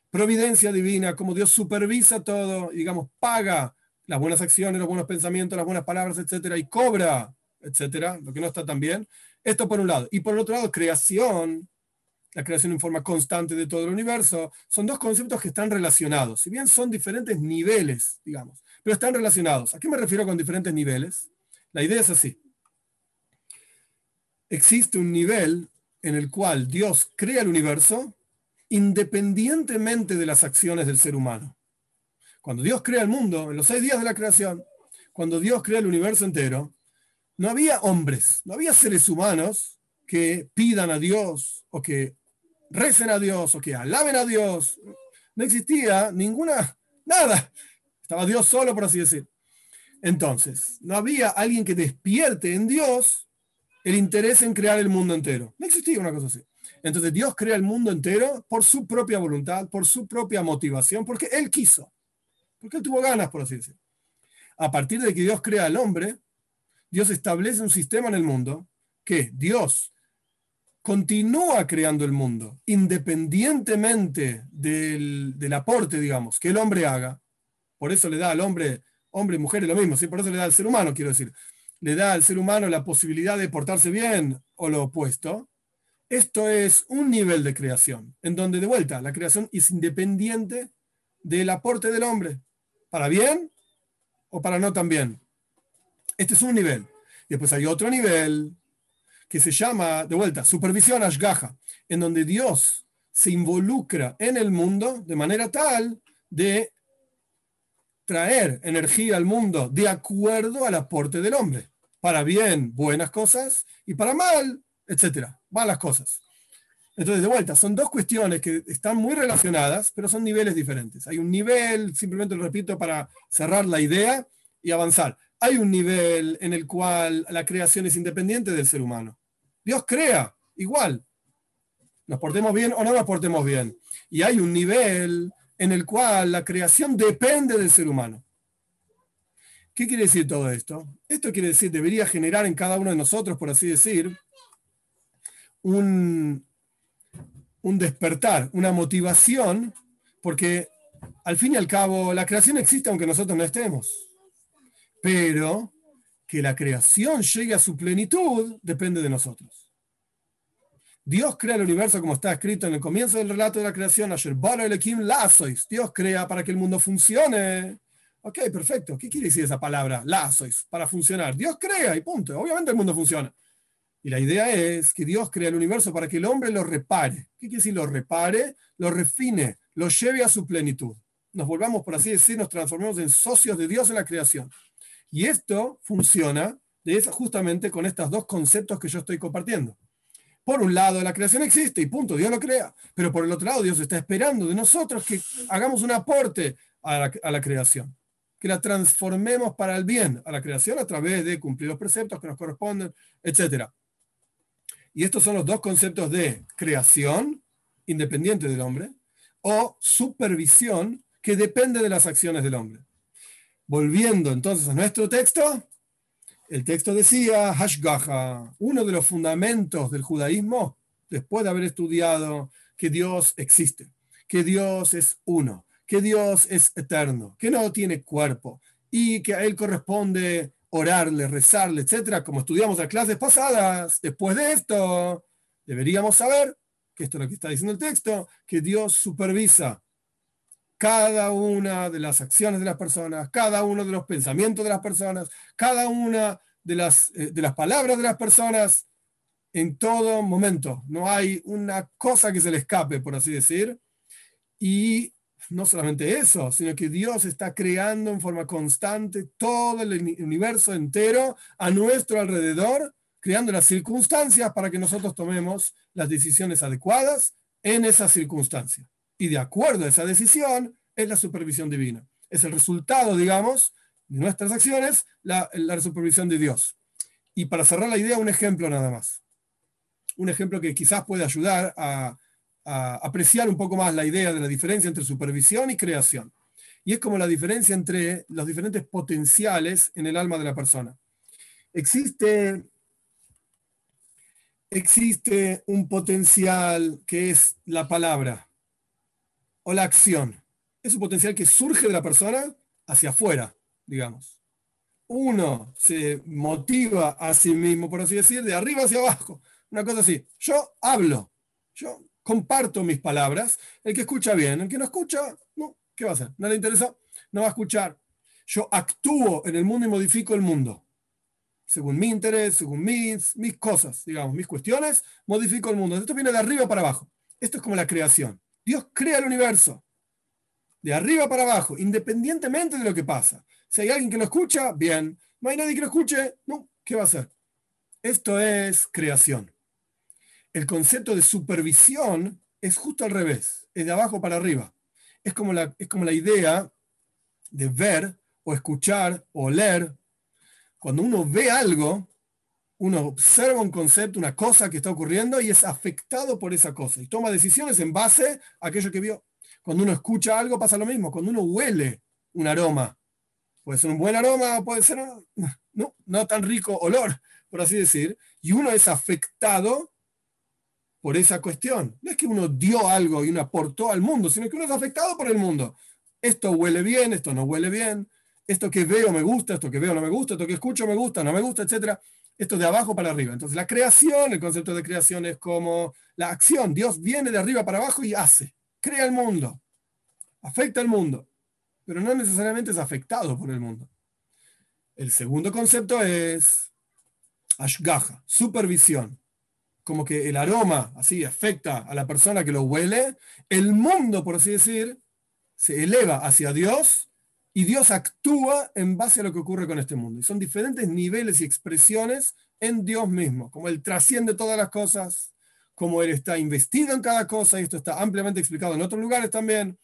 providencia divina, cómo Dios supervisa todo, digamos, paga las buenas acciones, los buenos pensamientos, las buenas palabras, etcétera, y cobra, etcétera, lo que no está tan bien. Esto por un lado. Y por el otro lado, creación, la creación en forma constante de todo el universo, son dos conceptos que están relacionados. Si bien son diferentes niveles, digamos, pero están relacionados. ¿A qué me refiero con diferentes niveles? La idea es así. Existe un nivel en el cual Dios crea el universo independientemente de las acciones del ser humano. Cuando Dios crea el mundo, en los seis días de la creación, cuando Dios crea el universo entero, no había hombres, no había seres humanos que pidan a Dios o que recen a Dios o que alaben a Dios. No existía ninguna, nada. Estaba Dios solo, por así decir. Entonces, no había alguien que despierte en Dios el interés en crear el mundo entero. No existía una cosa así. Entonces Dios crea el mundo entero por su propia voluntad, por su propia motivación, porque Él quiso, porque Él tuvo ganas, por así decirlo. A partir de que Dios crea al hombre, Dios establece un sistema en el mundo que Dios continúa creando el mundo, independientemente del, del, aporte, digamos, que el hombre haga. Por eso le da al hombre, hombre y mujer es lo mismo, por eso le da al ser humano, quiero decir. Le da al ser humano la posibilidad de portarse bien o lo opuesto. Esto es un nivel de creación, en donde de vuelta la creación es independiente del aporte del hombre, para bien o para no tan bien. Este es un nivel. Y después hay otro nivel que se llama, de vuelta, supervisión ashgaha, en donde Dios se involucra en el mundo de manera tal de traer energía al mundo de acuerdo al aporte del hombre. Para bien, buenas cosas, y para mal, etcétera, malas cosas. Entonces, de vuelta, son dos cuestiones que están muy relacionadas, pero son niveles diferentes. Hay un nivel, simplemente lo repito para cerrar la idea y avanzar hay un nivel en el cual la creación es independiente del ser humano. Dios crea igual. Nos portemos bien o no nos portemos bien. Y hay un nivel en el cual la creación depende del ser humano. ¿Qué quiere decir todo esto? Esto quiere decir, debería generar en cada uno de nosotros, por así decir, un, un despertar, una motivación, porque al fin y al cabo la creación existe aunque nosotros no estemos pero que la creación llegue a su plenitud depende de nosotros. Dios crea el universo como está escrito en el comienzo del relato de la creación, Dios crea para que el mundo funcione. Ok, perfecto. ¿Qué quiere decir esa palabra? Lazois, para funcionar. Dios crea y punto. Obviamente el mundo funciona. Y la idea es que Dios crea el universo para que el hombre lo repare. ¿Qué quiere decir lo repare? Lo refine, lo lleve a su plenitud. Nos volvamos, por así decir, nos transformemos en socios de Dios en la creación. Y esto funciona justamente con estos dos conceptos que yo estoy compartiendo. Por un lado, la creación existe y punto, Dios lo crea. Pero por el otro lado, Dios está esperando de nosotros que hagamos un aporte a la, creación, que la transformemos para el bien a la creación a través de cumplir los preceptos que nos corresponden, etc. Y estos son los dos conceptos de creación, independiente del hombre, o supervisión, que depende de las acciones del hombre. Volviendo entonces a nuestro texto, el texto decía, Hashgaha, uno de los fundamentos del judaísmo, después de haber estudiado que Dios existe, que Dios es uno, que Dios es eterno, que no tiene cuerpo y que a Él corresponde orarle, rezarle, etcétera, como estudiamos en clases pasadas, después de esto, deberíamos saber, que esto es lo que está diciendo el texto, que Dios supervisa cada una de las acciones de las personas, cada uno de los pensamientos de las personas, cada una de las, eh, de las palabras de las personas en todo momento. No hay una cosa que se le escape, por así decir. Y no solamente eso, sino que Dios está creando en forma constante todo el universo entero a nuestro alrededor, creando las circunstancias para que nosotros tomemos las decisiones adecuadas en esas circunstancias y de acuerdo a esa decisión es la supervisión divina. Es el resultado, digamos, de nuestras acciones, la, supervisión de Dios. Y para cerrar la idea, un ejemplo nada más. Un ejemplo que quizás puede ayudar a, apreciar un poco más la idea de la diferencia entre supervisión y creación. Y es como la diferencia entre los diferentes potenciales en el alma de la persona. Existe existe un potencial que es la palabra o la acción. Es un potencial que surge de la persona hacia afuera, digamos. Uno se motiva a sí mismo, por así decir, de arriba hacia abajo. Una cosa así. Yo hablo, yo comparto mis palabras. El que escucha bien, el que no escucha, no, ¿qué va a hacer? ¿No le interesa? No va a escuchar. Yo actúo en el mundo y modifico el mundo. Según mi interés, según mis, mis cosas, digamos, mis cuestiones, modifico el mundo. Esto viene de arriba para abajo. Esto es como la creación. Dios crea el universo. De arriba para abajo, independientemente de lo que pasa. Si hay alguien que lo escucha, bien. No hay nadie que lo escuche, no, ¿qué va a hacer? Esto es creación. El concepto de supervisión es justo al revés, es de abajo para arriba. Es como la, es como la idea de ver o escuchar o leer. Cuando uno ve algo, uno observa un concepto, una cosa que está ocurriendo y es afectado por esa cosa y toma decisiones en base a aquello que vio. Cuando uno escucha algo pasa lo mismo. Cuando uno huele un aroma, puede ser un buen aroma, puede ser no, no tan rico olor, por así decir, y uno es afectado por esa cuestión. No es que uno dio algo y uno aportó al mundo, sino que uno es afectado por el mundo. Esto huele bien, esto no huele bien, esto que veo me gusta, esto que veo no me gusta, esto que escucho me gusta, no me gusta, etc. Esto de abajo para arriba. Entonces la creación, el concepto de creación es como la acción. Dios viene de arriba para abajo y hace, crea el mundo, afecta al mundo, pero no necesariamente es afectado por el mundo. El segundo concepto es ashgaha, supervisión. Como que el aroma así afecta a la persona que lo huele, el mundo, por así decir, se eleva hacia Dios y Dios actúa en base a lo que ocurre con este mundo. Y son diferentes niveles y expresiones en Dios mismo, como Él trasciende todas las cosas, como Él está investido en cada cosa, y esto está ampliamente explicado en otros lugares también.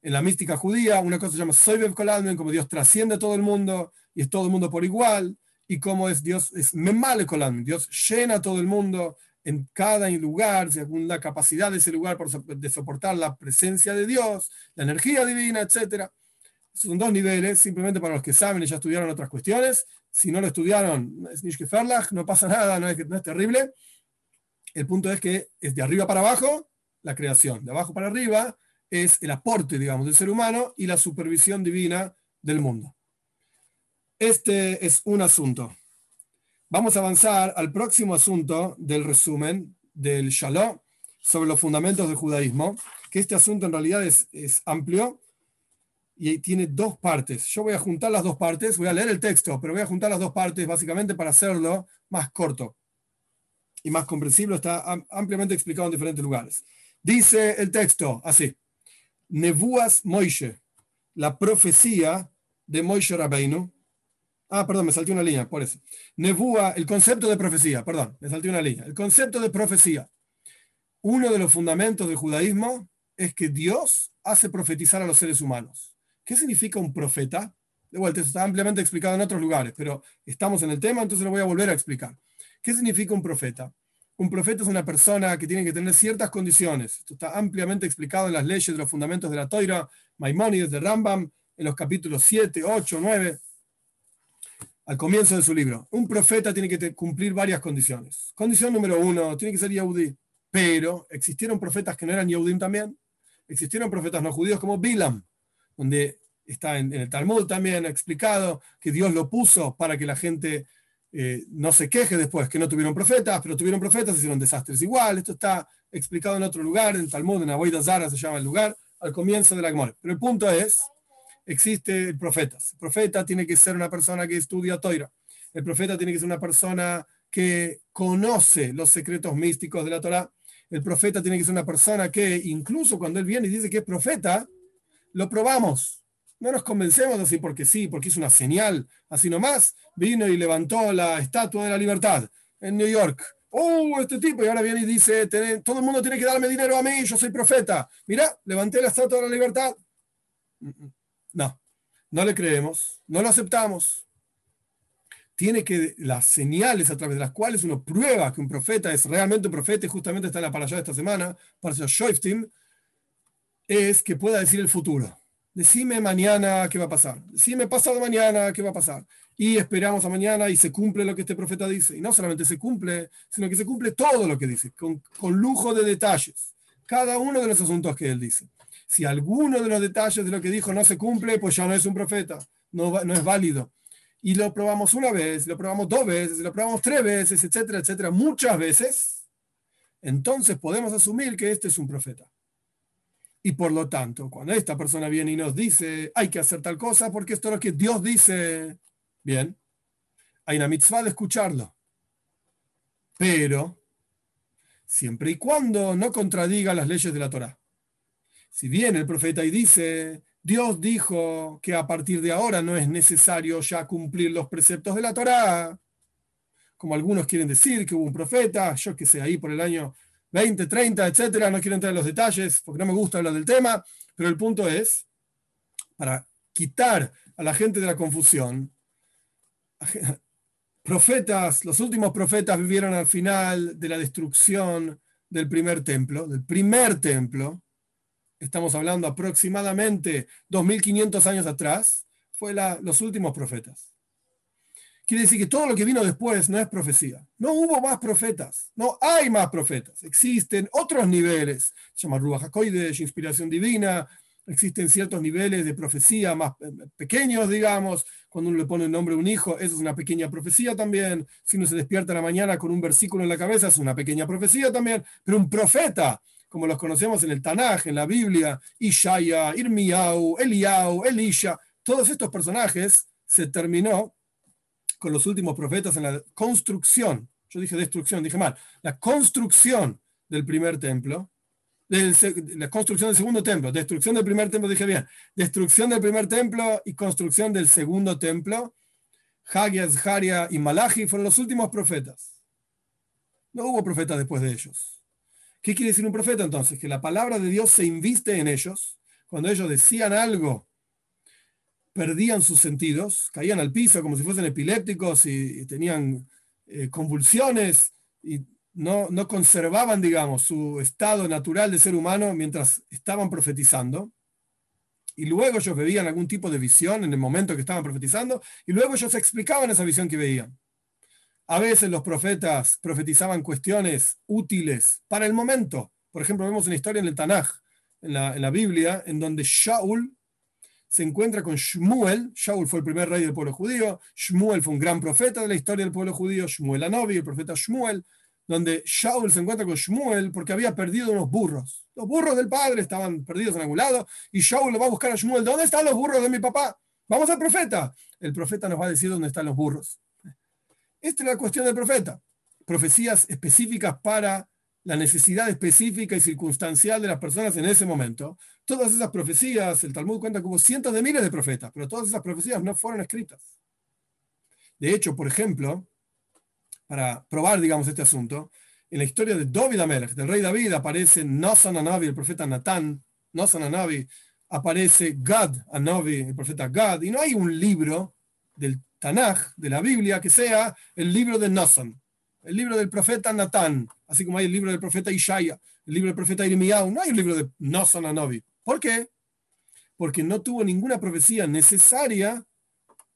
En la mística judía, una cosa se llama Soibev Kolalmen, como Dios trasciende todo el mundo y es todo el mundo por igual, y como es Dios, es Memale Kolalmen, Dios llena todo el mundo en cada lugar, según la capacidad de ese lugar de soportar la presencia de Dios, la energía divina, etcétera son dos niveles, simplemente para los que saben y ya estudiaron otras cuestiones. Si no lo estudiaron, es que no pasa nada, no es, no es terrible. El punto es que es de arriba para abajo la creación, de abajo para arriba es el aporte, digamos, del ser humano y la supervisión divina del mundo. Este es un asunto. Vamos a avanzar al próximo asunto del resumen del Shalom sobre los fundamentos del judaísmo, que este asunto en realidad es, es amplio y tiene dos partes. Yo voy a juntar las dos partes, voy a leer el texto, pero voy a juntar las dos partes básicamente para hacerlo más corto y más comprensible. Está ampliamente explicado en diferentes lugares. Dice el texto así: Nebuas Moishe, la profecía de Moishe Rabbeinu. Ah, perdón, me salté una línea, por eso. Nebúa, el concepto de profecía, perdón, me salté una línea. El concepto de profecía. Uno de los fundamentos del judaísmo es que Dios hace profetizar a los seres humanos. ¿Qué significa un profeta? De vuelta, eso está ampliamente explicado en otros lugares, pero estamos en el tema, entonces lo voy a volver a explicar. ¿Qué significa un profeta? Un profeta es una persona que tiene que tener ciertas condiciones. Esto está ampliamente explicado en las leyes de los fundamentos de la Toira, Maimónides de Rambam, en los capítulos 7, 8, 9, al comienzo de su libro. Un profeta tiene que cumplir varias condiciones. Condición número uno, tiene que ser Yehudi. Pero existieron profetas que no eran Yehudim también. Existieron profetas no judíos como Bilam, donde está en, el Talmud también explicado que Dios lo puso para que la gente eh, no se queje después, que no tuvieron profetas, pero tuvieron profetas, hicieron desastres igual. Esto está explicado en otro lugar, en Talmud, en Aboida Zara se llama el lugar, al comienzo de la Gemara. Pero el punto es, existe profetas. El profeta tiene que ser una persona que estudia Toira. El profeta tiene que ser una persona que conoce los secretos místicos de la Torah. El profeta tiene que ser una persona que, incluso cuando él viene y dice que es profeta, lo probamos. No nos convencemos así porque sí, porque es una señal, así nomás. Vino y levantó la estatua de la libertad en New York. ¡Oh, este tipo! Y ahora viene y dice, todo el mundo tiene que darme dinero a mí, yo soy profeta. Mira, levanté la estatua de la libertad. No, no le creemos, no lo aceptamos. Tiene que las señales a través de las cuales uno prueba que un profeta es realmente un profeta, y justamente está en la para allá de esta semana, para Shoiftim, es que pueda decir el futuro. Decime mañana qué va a pasar. Decime pasado mañana qué va a pasar. Y esperamos a mañana y se cumple lo que este profeta dice. Y no solamente se cumple, sino que se cumple todo lo que dice, con, con lujo de detalles. Cada uno de los asuntos que él dice. Si alguno de los detalles de lo que dijo no se cumple, pues ya no es un profeta, no, es válido. Y lo probamos una vez, lo probamos dos veces, lo probamos tres veces, etcétera, etcétera, muchas veces. Entonces podemos asumir que este es un profeta. Y por lo tanto, cuando esta persona viene y nos dice, hay que hacer tal cosa porque esto es lo que Dios dice, bien, hay una mitzvah de escucharlo. Pero, siempre y cuando no contradiga las leyes de la Torah. Si viene el profeta y dice, Dios dijo que a partir de ahora no es necesario ya cumplir los preceptos de la Torah, como algunos quieren decir que hubo un profeta, yo que sé, ahí por el año 20, 30, etcétera. No quiero entrar en los detalles porque no me gusta hablar del tema, pero el punto es, para quitar a la gente de la confusión, *laughs* profetas, los últimos profetas vivieron al final de la destrucción del primer templo, del primer templo, estamos hablando aproximadamente 2500 años atrás, fue la, los últimos profetas. Quiere decir que todo lo que vino después no es profecía. No hubo más profetas, no hay más profetas. Existen otros niveles, se llama Ruach HaKodesh, inspiración divina, existen ciertos niveles de profecía más eh, pequeños, digamos, cuando uno le pone el nombre a un hijo, eso es una pequeña profecía también. Si uno se despierta la mañana con un versículo en la cabeza, es una pequeña profecía también. Pero un profeta, como los conocemos en el Tanaj, en la Biblia, Ishaya, Irmiau, Eliau, Elisha, todos estos personajes se terminó con los últimos profetas en la construcción, yo dije destrucción, dije mal, la construcción del primer templo, la construcción del segundo templo, destrucción del primer templo, dije bien, destrucción del primer templo y construcción del segundo templo, Hagia, Zaharia y Malachi fueron los últimos profetas. No hubo profetas después de ellos. ¿Qué quiere decir un profeta entonces? Que la palabra de Dios se inviste en ellos. Cuando ellos decían algo perdían sus sentidos, caían al piso como si fuesen epilépticos y, tenían eh, convulsiones y no, no conservaban, digamos, su estado natural de ser humano mientras estaban profetizando. Y luego ellos veían algún tipo de visión en el momento que estaban profetizando, y luego ellos explicaban esa visión que veían. A veces los profetas profetizaban cuestiones útiles para el momento. Por ejemplo, vemos una historia en el Tanaj, en la, Biblia, en donde Shaul se encuentra con Shmuel. Shaul fue el primer rey del pueblo judío. Shmuel fue un gran profeta de la historia del pueblo judío. Shmuel Anobi, el profeta Shmuel, donde Shaul se encuentra con Shmuel porque había perdido unos burros. Los burros del padre estaban perdidos en algún lado y Shaul le va a buscar a Shmuel. ¿Dónde están los burros de mi papá? Vamos al profeta. El profeta nos va a decir dónde están los burros. Esta es la cuestión del profeta. Profecías específicas para la necesidad específica y circunstancial de las personas en ese momento. Todas esas profecías, el Talmud cuenta como cientos de miles de profetas, pero todas esas profecías no fueron escritas. De hecho, por ejemplo, para probar, digamos, este asunto, en la historia de David Amelech, del rey David, aparece Nasan Anavi, el profeta Natán, Nasan Anavi, aparece Gad Anavi, el profeta Gad, y no hay un libro del Tanaj, de la Biblia, que sea el libro de Nasan, el libro del profeta Natán, así como hay el libro del profeta Ishaya, el libro del profeta Irmiyahu, no hay un libro de Noson Anobi. ¿Por qué? Porque no tuvo ninguna profecía necesaria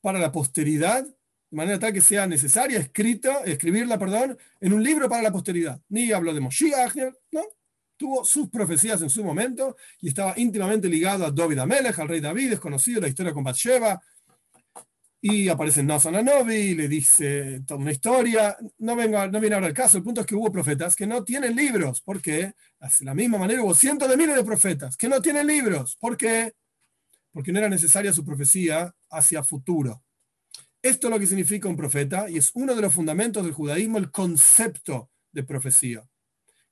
para la posteridad, de manera tal que sea necesaria escrita, escribirla, perdón, en un libro para la posteridad. Ni habló de Moshiach, no. Tuvo sus profecías en su momento y estaba íntimamente ligado a David Amelech, al rey David, es conocido la historia con Bathsheba, y aparece Nasan Anobi, le dice toda una historia. No, venga, no viene ahora el caso. El punto es que hubo profetas que no tienen libros. ¿Por qué? De la misma manera hubo cientos de miles de profetas que no tienen libros. ¿Por qué? Porque no era necesaria su profecía hacia futuro. Esto es lo que significa un profeta y es uno de los fundamentos del judaísmo, el concepto de profecía.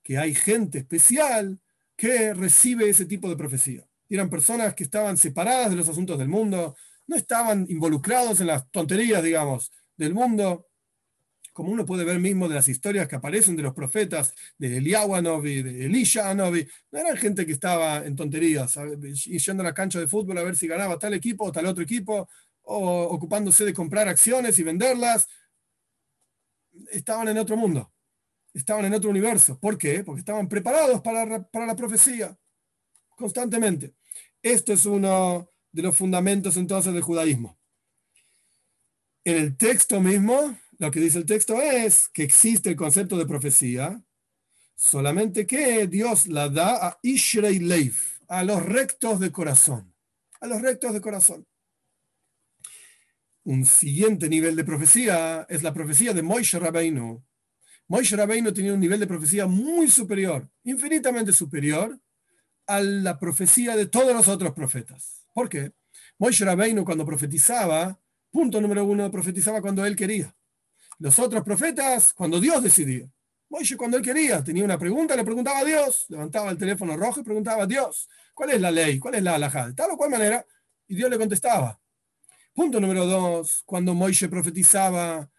Que hay gente especial que recibe ese tipo de profecía. Y eran personas que estaban separadas de los asuntos del mundo, no estaban involucrados en las tonterías, digamos, del mundo, como uno puede ver mismo de las historias que aparecen de los profetas, de Eliyahu Anovi, de Elisha Anovi, no eran gente que estaba en tonterías, yendo a la cancha de fútbol a ver si ganaba tal equipo o tal otro equipo, o ocupándose de comprar acciones y venderlas. Estaban en otro mundo, estaban en otro universo. ¿Por qué? Porque estaban preparados para, para la profecía, constantemente. Esto es uno de los fundamentos entonces del judaísmo. En el texto mismo, lo que dice el texto es que existe el concepto de profecía, solamente que Dios la da a Ishrei Leif, a los rectos de corazón. A los rectos de corazón. Un siguiente nivel de profecía es la profecía de Moishe Rabbeinu. Moishe Rabbeinu tenía un nivel de profecía muy superior, infinitamente superior a la profecía de todos los otros profetas. ¿Por qué? Moishe Rabbeinu cuando profetizaba, punto número uno, profetizaba cuando él quería. Los otros profetas, cuando Dios decidía. Moishe cuando él quería, tenía una pregunta, le preguntaba a Dios, levantaba el teléfono rojo y preguntaba a Dios, ¿cuál es la ley? ¿Cuál es la alhaja? De tal o cual manera, y Dios le contestaba. Punto número dos, cuando Moishe profetizaba,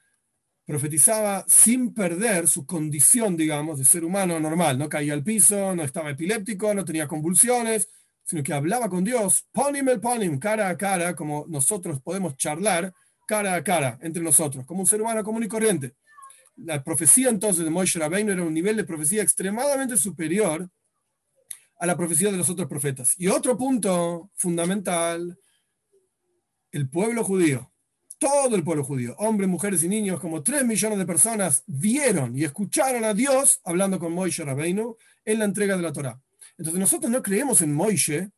profetizaba sin perder su condición, digamos, de ser humano normal. No caía al piso, no estaba epiléptico, no tenía convulsiones, sino que hablaba con Dios, ponim el ponim, cara a cara, como nosotros podemos charlar cara a cara entre nosotros, como un ser humano común y corriente la profecía entonces de Moshe Rabbeinu era un nivel de profecía extremadamente superior a la profecía de los otros profetas. Y otro punto fundamental, el pueblo judío, todo el pueblo judío, hombres, mujeres y niños, como tres millones de personas, vieron y escucharon a Dios hablando con Moshe Rabbeinu en la entrega de la Torah. Entonces nosotros no creemos en Moshe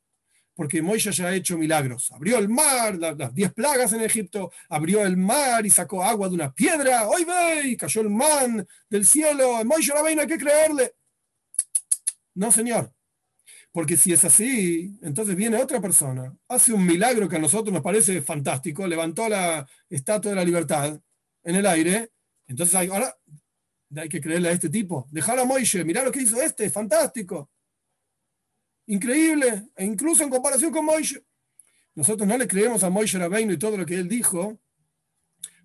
porque Moisés ya ha hecho milagros. Abrió el mar, las diez plagas en Egipto, abrió el mar y sacó agua de una piedra. ¡Hoy ve! Cayó el man del cielo. Moisés la hay que creerle. No, señor. Porque si es así, entonces viene otra persona, hace un milagro que a nosotros nos parece fantástico, levantó la estatua de la libertad en el aire, entonces hay, ahora hay que creerle a este tipo. Dejar a Moisés, mirá lo que hizo este, fantástico. Increíble, e incluso en comparación con Moisés. Nosotros no le creemos a Moisés Rabbeinu y todo lo que él dijo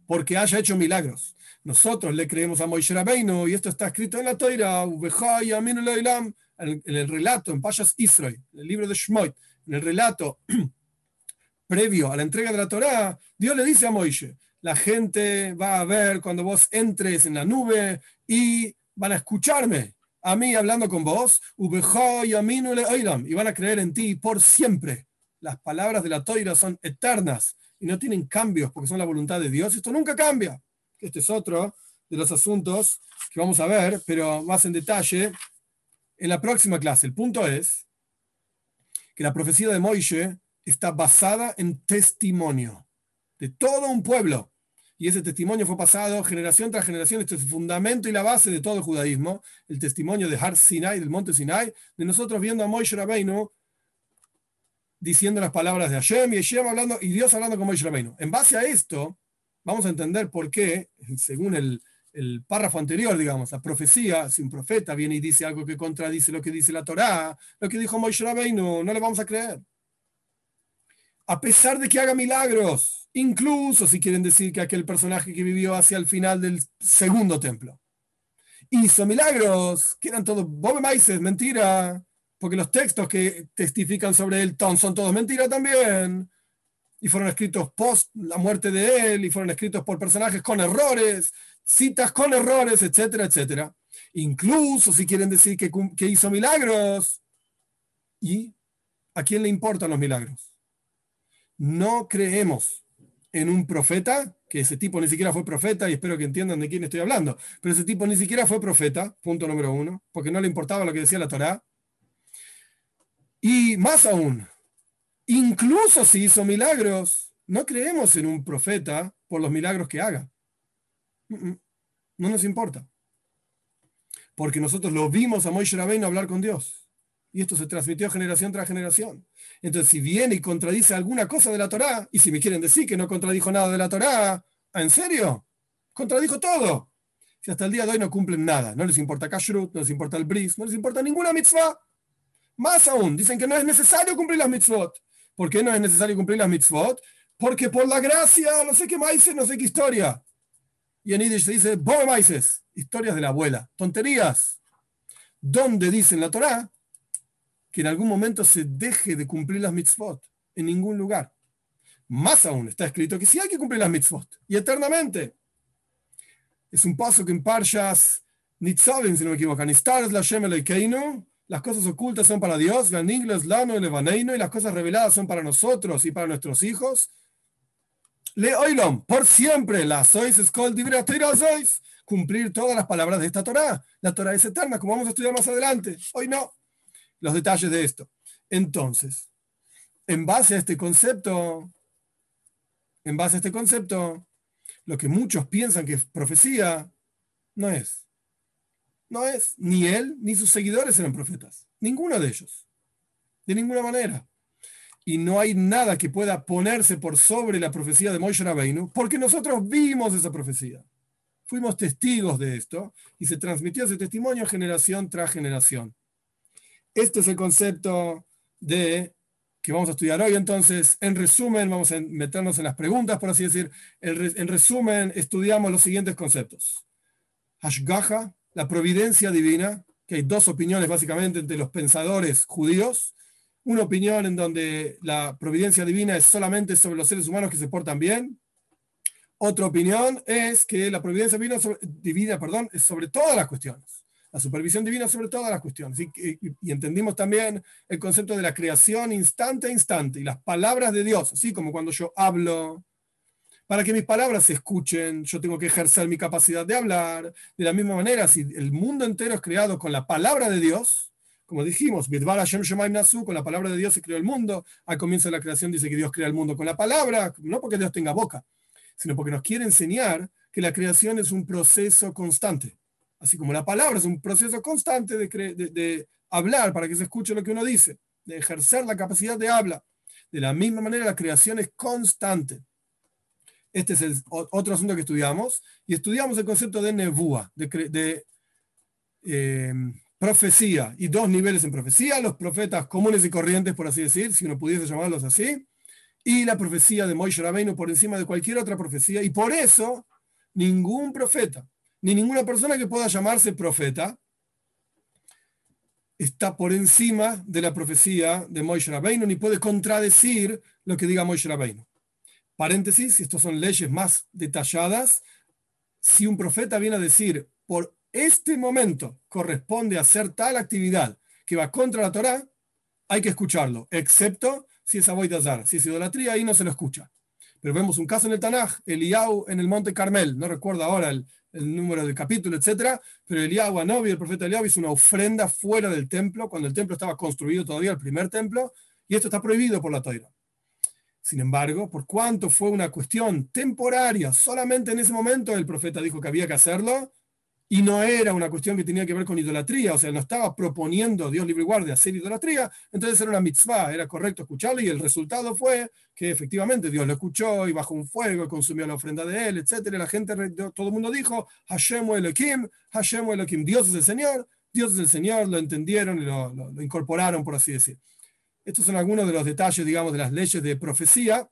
porque haya hecho milagros. Nosotros le creemos a Moisés Rabbeinu y esto está escrito en la Torah, en el relato, en Payas Israel, en el libro de Shmoit, en el relato *clears throat* previo a la entrega de la Torah, Dios le dice a Moisés, la gente va a ver cuando vos entres en la nube y van a escucharme a mí hablando con vos, y van a creer en ti por siempre. Las palabras de la toira son eternas y no tienen cambios porque son la voluntad de Dios. Esto nunca cambia. Este es otro de los asuntos que vamos a ver, pero más en detalle en la próxima clase. El punto es que la profecía de Moishe está basada en testimonio de todo un pueblo y ese testimonio fue pasado generación tras generación. Este es el fundamento y la base de todo el judaísmo, el testimonio de Har Sinai, del monte Sinai, de nosotros viendo a Moisés Rabbeinu diciendo las palabras de Hashem y Hashem hablando y Dios hablando con Moisés Rabbeinu. En base a esto, vamos a entender por qué, según el, el párrafo anterior, digamos, la profecía, si un profeta viene y dice algo que contradice lo que dice la Torá, lo que dijo Moisés Rabbeinu, no le vamos a creer. A pesar de que haga milagros, incluso si quieren decir que aquel personaje que vivió hacia el final del segundo templo hizo milagros, que eran todos Bob Maises, mentira, porque los textos que testifican sobre él son todos mentira también, y fueron escritos post la muerte de él, y fueron escritos por personajes con errores, citas con errores, etcétera, etcétera. Incluso si quieren decir que, que hizo milagros, ¿y a quién le importan los milagros? No creemos en un profeta, que ese tipo ni siquiera fue profeta, y espero que entiendan de quién estoy hablando, pero ese tipo ni siquiera fue profeta, punto número uno, porque no le importaba lo que decía la Torá. Y más aún, incluso si hizo milagros, no creemos en un profeta por los milagros que haga. No nos importa. Porque nosotros lo vimos a Moisés Rabbeinu hablar con Dios. Y esto se transmitió generación tras generación. Entonces, si viene y contradice alguna cosa de la Torá, y si me quieren decir que no contradijo nada de la Torá, ¿en serio? Contradijo todo. Si hasta el día de hoy no cumplen nada, no les importa Kashrut, no les importa el Bris, no les importa ninguna mitzvah. Más aún, dicen que no es necesario cumplir las mitzvot. ¿Por qué no es necesario cumplir las mitzvot? Porque por la gracia, no sé qué maíces, no sé qué historia. Y en Yiddish se dice, Bobe maíces, historias de la abuela, tonterías. ¿Dónde dice en la Torá que en algún momento se deje de cumplir las mitzvot en ningún lugar. Más aún, está escrito que sí hay que cumplir las mitzvot y eternamente. Es un paso que en Parshas Nitzavim, si no me equivoco, las cosas ocultas son para Dios, y las cosas reveladas son para nosotros y para nuestros hijos. Le oilom, por siempre, la sois escol sois, cumplir todas las palabras de esta Torah. La Torah es eterna, como vamos a estudiar más adelante. Hoy no los detalles de esto. Entonces, en base a este concepto, en base a este concepto, lo que muchos piensan que es profecía, no es. No es. Ni él ni sus seguidores eran profetas. Ninguno de ellos. De ninguna manera. Y no hay nada que pueda ponerse por sobre la profecía de Moshe Rabbeinu, porque nosotros vimos esa profecía. Fuimos testigos de esto y se transmitió ese testimonio generación tras generación. Este es el concepto de que vamos a estudiar hoy. Entonces, en resumen, vamos a meternos en las preguntas, por así decir. En, resumen, estudiamos los siguientes conceptos. Hashgaha, la providencia divina, que hay dos opiniones básicamente entre los pensadores judíos. Una opinión en donde la providencia divina es solamente sobre los seres humanos que se portan bien. Otra opinión es que la providencia divina, divina perdón, es sobre todas las cuestiones la supervisión divina sobre todas las cuestiones. Y, entendimos también el concepto de la creación instante a instante y las palabras de Dios, así como cuando yo hablo. Para que mis palabras se escuchen, yo tengo que ejercer mi capacidad de hablar. De la misma manera, si el mundo entero es creado con la palabra de Dios, como dijimos, con la palabra de Dios se creó el mundo. Al comienzo de la creación dice que Dios crea el mundo con la palabra, no porque Dios tenga boca, sino porque nos quiere enseñar que la creación es un proceso constante así como la palabra es un proceso constante de, hablar para que se escuche lo que uno dice, de ejercer la capacidad de habla. De la misma manera, la creación es constante. Este es otro asunto que estudiamos. Y estudiamos el concepto de nebúa, de, em, profecía, y dos niveles en profecía, los profetas comunes y corrientes, por así decir, si uno pudiese llamarlos así, y la profecía de Moisés Rabbeinu por encima de cualquier otra profecía, y por eso ningún profeta ni ninguna persona que pueda llamarse profeta está por encima de la profecía de Moisés Rabbeinu, ni puede contradecir lo que diga Moisés Rabbeinu. Paréntesis, estas son leyes más detalladas. Si un profeta viene a decir, por este momento corresponde hacer tal actividad que va contra la Torá, hay que escucharlo, excepto si es Aboidazar, si es idolatría, ahí no se lo escucha. Pero vemos un caso en el Tanaj, Eliau en el Monte Carmel, no recuerdo ahora el, el número del capítulo, etcétera, pero Eliyahu Anobi, el profeta Eliyahu, hizo una ofrenda fuera del templo, cuando el templo estaba construido todavía, el primer templo, y esto está prohibido por la Toira. Sin embargo, por cuanto fue una cuestión temporaria, solamente en ese momento el profeta dijo que había que hacerlo, y no era una cuestión que tenía que ver con idolatría, o sea, no estaba proponiendo Dios libre y guardia hacer idolatría, entonces era una mitzvah, era correcto escucharlo y el resultado fue que efectivamente Dios lo escuchó y bajó un fuego y consumió la ofrenda de él, etc. la gente, todo el mundo dijo, Hashem Elohim, Hashem Elohim, Dios es el Señor, Dios es el Señor, lo entendieron y lo, lo incorporaron, por así decir. Estos son algunos de los detalles, digamos, de las leyes de profecía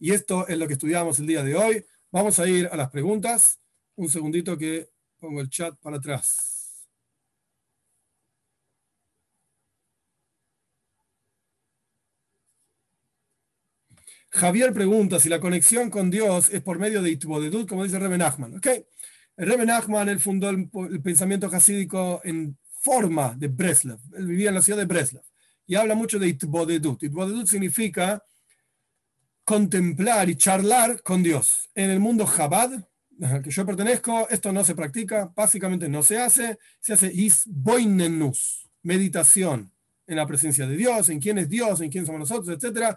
y esto es lo que estudiamos el día de hoy. Vamos a ir a las preguntas. Un segundito que Pongo el chat para atrás. Javier pregunta si la conexión con Dios es por medio de Itbodedut, como dice Reben Nachman. ¿okay? El Reben Nachman él fundó el, pensamiento hasídico en forma de Breslev. Él vivía en la ciudad de Breslev. Y habla mucho de Itbodedut. Itbodedut significa contemplar y charlar con Dios. En el mundo Chabad, al que yo pertenezco, esto no se practica, básicamente no se hace, se hace isboinenus, meditación en la presencia de Dios, en quién es Dios, en quién somos nosotros, etc.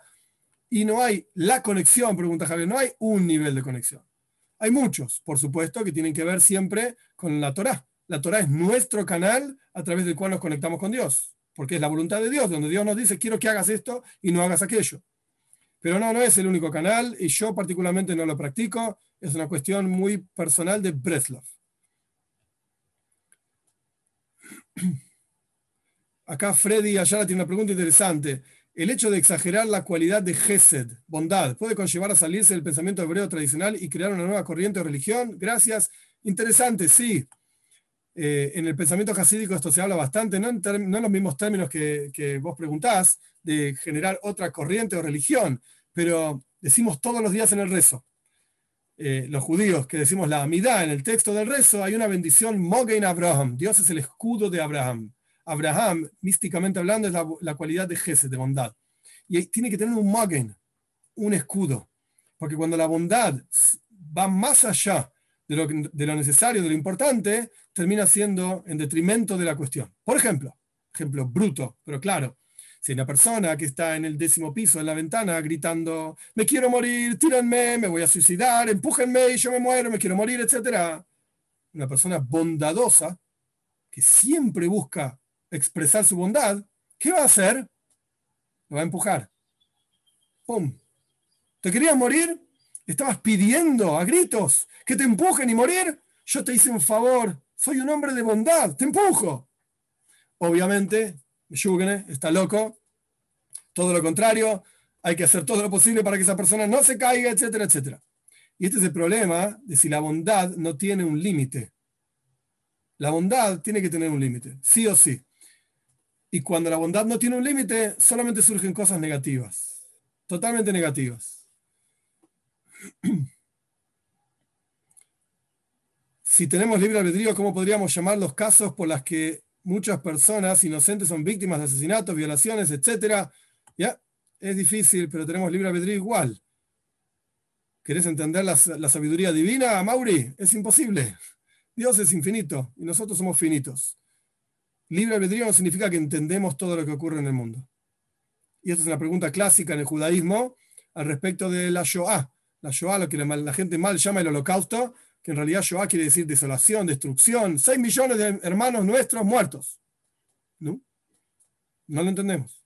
Y no hay la conexión, pregunta Javier, no hay un nivel de conexión. Hay muchos, por supuesto, que tienen que ver siempre con la Torah. La Torah es nuestro canal a través del cual nos conectamos con Dios, porque es la voluntad de Dios, donde Dios nos dice, quiero que hagas esto y no hagas aquello. Pero no, no es el único canal y yo particularmente no lo practico. Es una cuestión muy personal de Breslov. Acá Freddy Ayala tiene una pregunta interesante. El hecho de exagerar la cualidad de Gesed, bondad, puede conllevar a salirse del pensamiento hebreo tradicional y crear una nueva corriente de religión. Gracias. Interesante, sí. Eh, en el pensamiento hasídico esto se habla bastante, no en, los mismos términos que, que, vos preguntás, de generar otra corriente o religión, pero decimos todos los días en el rezo. Eh, los judíos que decimos la amidad en el texto del rezo, hay una bendición Mogen Abraham. Dios es el escudo de Abraham. Abraham, místicamente hablando, es la, cualidad de Gesed, de bondad. Y tiene que tener un Mogen, un escudo. Porque cuando la bondad va más allá de lo, de lo necesario, de lo importante, termina siendo en detrimento de la cuestión. Por ejemplo, ejemplo bruto, pero claro, Si una persona que está en el décimo piso en la ventana gritando, me quiero morir, tírenme, me voy a suicidar, empújenme y yo me muero, me quiero morir, etc. Una persona bondadosa que siempre busca expresar su bondad, ¿qué va a hacer? Lo va a empujar. ¡Pum! ¿Te querías morir? ¿Estabas pidiendo a gritos que te empujen y morir? Yo te hice un favor. Soy un hombre de bondad. Te empujo. Obviamente, Yugne está loco. Todo lo contrario. Hay que hacer todo lo posible para que esa persona no se caiga, etcétera, etcétera. Y este es el problema de si la bondad no tiene un límite. La bondad tiene que tener un límite, sí o sí. Y cuando la bondad no tiene un límite, solamente surgen cosas negativas, totalmente negativas. *clears throat* Si tenemos libre albedrío, ¿cómo podríamos llamar los casos por los que muchas personas inocentes son víctimas de asesinatos, violaciones, etcétera? Ya, es difícil, pero tenemos libre albedrío igual. ¿Querés entender la, la sabiduría divina, Mauri? Es imposible. Dios es infinito y nosotros somos finitos. Libre albedrío no significa que entendemos todo lo que ocurre en el mundo. Y esta es una pregunta clásica en el judaísmo al respecto de la Shoah. La Shoah, lo que la, gente mal llama el holocausto, que en realidad Shoah quiere decir desolación, destrucción, 6 millones de hermanos nuestros muertos. ¿No? No lo entendemos.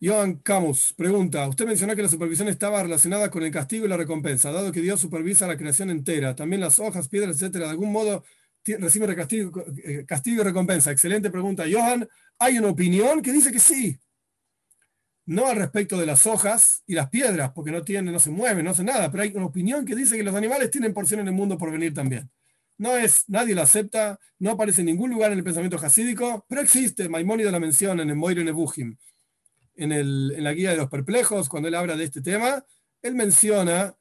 Joan Camus pregunta, usted mencionó que la supervisión estaba relacionada con el castigo y la recompensa, dado que Dios supervisa la creación entera, también las hojas, piedras, etcétera, de algún modo recibe castigo, eh, castigo y recompensa. Excelente pregunta, Johan. Hay una opinión que dice que sí. No al respecto de las hojas y las piedras, porque no tienen, no se mueven, no hacen nada, pero hay una opinión que dice que los animales tienen porción en el mundo por venir también. No es, nadie lo acepta, no aparece en ningún lugar en el pensamiento jasídico, pero existe, Maimónides la menciona en el Moire Nebuchim en, la guía de los perplejos, cuando él habla de este tema, él menciona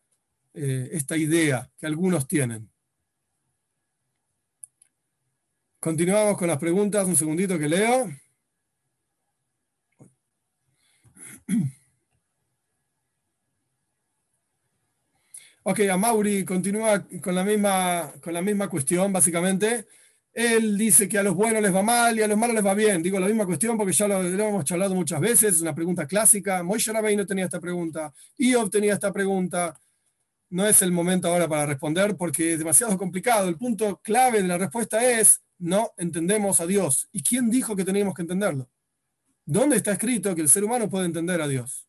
eh, esta idea que algunos tienen. Continuamos con las preguntas, un segundito que leo. *clears throat* Ok, a Mauri continúa con la misma, con la misma cuestión, básicamente. Él dice que a los buenos les va mal y a los malos les va bien. Digo la misma cuestión porque ya lo, hemos charlado muchas veces, es una pregunta clásica. Moishe no tenía esta pregunta, Iob tenía esta pregunta. No es el momento ahora para responder porque es demasiado complicado. El punto clave de la respuesta es, no entendemos a Dios. ¿Y quién dijo que teníamos que entenderlo? ¿Dónde está escrito que el ser humano puede entender a Dios?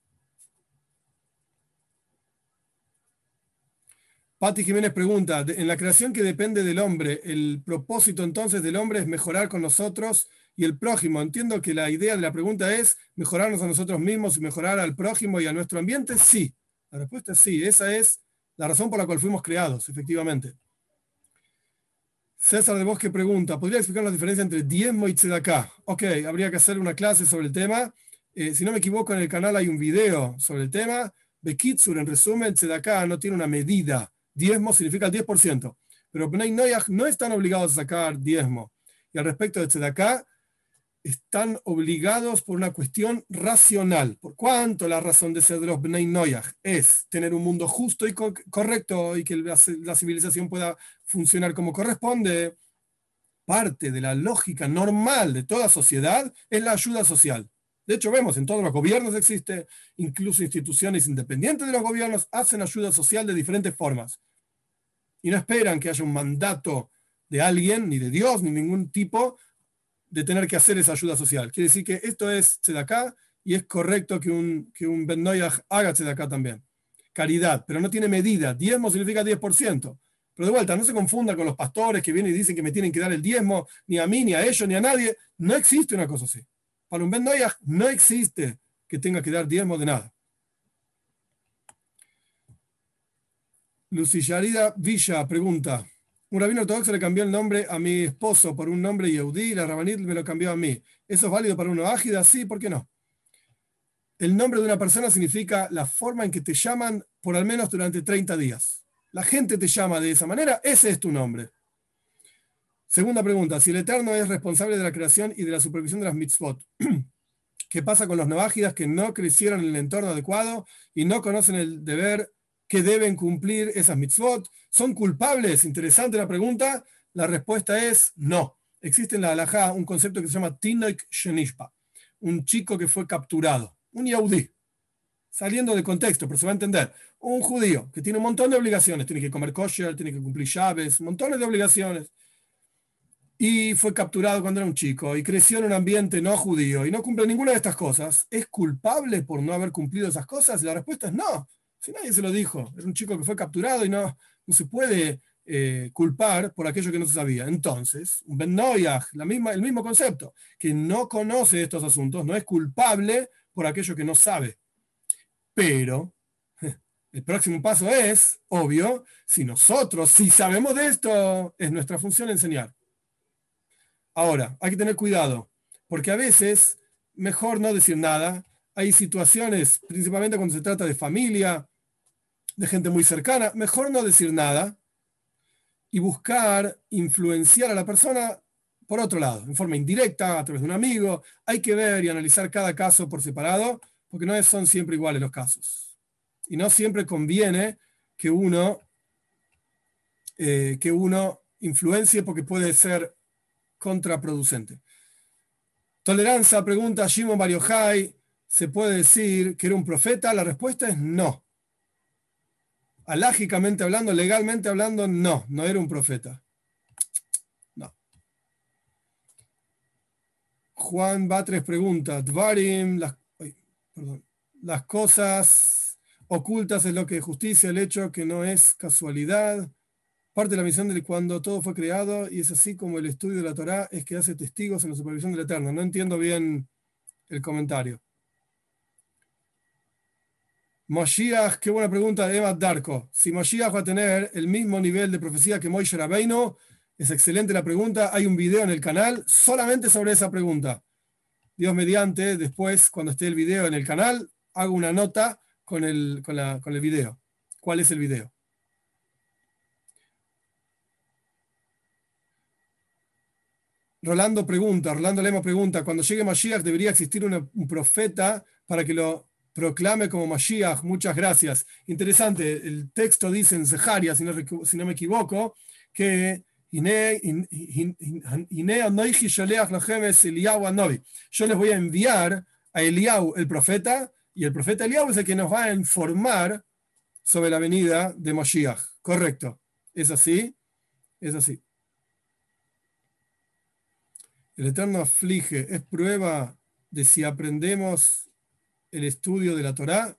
Pati Jiménez pregunta, en la creación que depende del hombre, ¿el propósito entonces del hombre es mejorar con nosotros y el prójimo? Entiendo que la idea de la pregunta es mejorarnos a nosotros mismos y mejorar al prójimo y a nuestro ambiente. Sí, la respuesta es sí, esa es la razón por la cual fuimos creados, efectivamente. César de Bosque pregunta, ¿podría explicar la diferencia entre diezmo y tzedaká? Ok, habría que hacer una clase sobre el tema. Eh, si no me equivoco, en el canal hay un video sobre el tema. Bekitsur, en resumen, tzedaká no tiene una medida diezmo significa el 10%, pero no están obligados a sacar diezmo. Y al respecto de Tzedakah, están obligados por una cuestión racional. ¿Por cuánto la razón de ser de los Bnei Noyach es tener un mundo justo y correcto y que la, la civilización pueda funcionar como corresponde? Parte de la lógica normal de toda sociedad es la ayuda social. De hecho, vemos en todos los gobiernos existe, incluso instituciones independientes de los gobiernos hacen ayuda social de diferentes formas. Y no esperan que haya un mandato de alguien, ni de Dios, ni ningún tipo, de tener que hacer esa ayuda social. Quiere decir que esto es acá y es correcto que un, que un Ben haga acá también. Caridad, pero no tiene medida. Diezmo significa 10%. Pero de vuelta, no se confunda con los pastores que vienen y dicen que me tienen que dar el diezmo, ni a mí, ni a ellos, ni a nadie. No existe una cosa así. Para un Ben no existe que tenga que dar diezmo de nada. Lucillarida Villa pregunta: Un rabino ortodoxo le cambió el nombre a mi esposo por un nombre Yehudi la rabanit me lo cambió a mí. ¿Eso es válido para uno ágida? Sí, ¿por qué no? El nombre de una persona significa la forma en que te llaman por al menos durante 30 días. La gente te llama de esa manera, ese es tu nombre. Segunda pregunta, si el Eterno es responsable de la creación y de la supervisión de las mitzvot, *clears throat* ¿qué pasa con los novágidas que no crecieron en el entorno adecuado y no conocen el deber que deben cumplir esas mitzvot? ¿Son culpables? Interesante la pregunta. La respuesta es no. existe en la halajá un concepto que se llama Tinoik Shenishpa, un chico que fue capturado, un yaudí, saliendo de contexto, pero se va a entender, un judío que tiene un montón de obligaciones, tiene que comer kosher, tiene que cumplir llaves, montones de obligaciones, y fue capturado cuando era un chico y creció en un ambiente no judío y no cumple ninguna de estas cosas, ¿es culpable por no haber cumplido esas cosas? La respuesta es no. Si nadie se lo dijo, es un chico que fue capturado y no, no se puede eh, culpar por aquello que no se sabía. Entonces, un Ben la misma, el mismo concepto, que no conoce estos asuntos, no es culpable por aquello que no sabe. Pero *laughs* el próximo paso es, obvio, si nosotros, si sabemos de esto, es nuestra función enseñar. Ahora, hay que tener cuidado, porque a veces mejor no decir nada. Hay situaciones, principalmente cuando se trata de familia, de gente muy cercana, mejor no decir nada y buscar influenciar a la persona por otro lado, en forma indirecta, a través de un amigo. Hay que ver y analizar cada caso por separado, porque no son siempre iguales los casos. Y no siempre conviene que uno, eh, que uno influencie porque puede ser contraproducente. Tolerancia, pregunta Shimon Bariohai, ¿se puede decir que era un profeta? La respuesta es no. Alágicamente hablando, legalmente hablando, no, no era un profeta. No. Juan Batres pregunta, Dvarim, las, las cosas ocultas es lo que justicia, el hecho que no es casualidad parte de la misión de cuando todo fue creado y es así como el estudio de la Torá es que hace testigos en la supervisión del Eterno. No entiendo bien el comentario. Moshiach, qué buena pregunta de Eva Darko. Si Moshiach va a tener el mismo nivel de profecía que Moishe Rabbeinu, es excelente la pregunta. Hay un video en el canal solamente sobre esa pregunta. Dios mediante, después, cuando esté el video en el canal, hago una nota con el, con, con el video. ¿Cuál es el video? Rolando pregunta, Rolando Lema pregunta, cuando llegue Mashiach debería existir un profeta para que lo proclame como Mashiach. Muchas gracias. Interesante, el texto dice en Zeharia, si no, no me equivoco, que yo les voy a enviar a Eliau, el profeta, y el profeta Eliau es el que nos va a informar sobre la venida de Mashiach. Correcto. ¿Es así? Es así. El Eterno aflige, es prueba de si aprendemos el estudio de la Torá.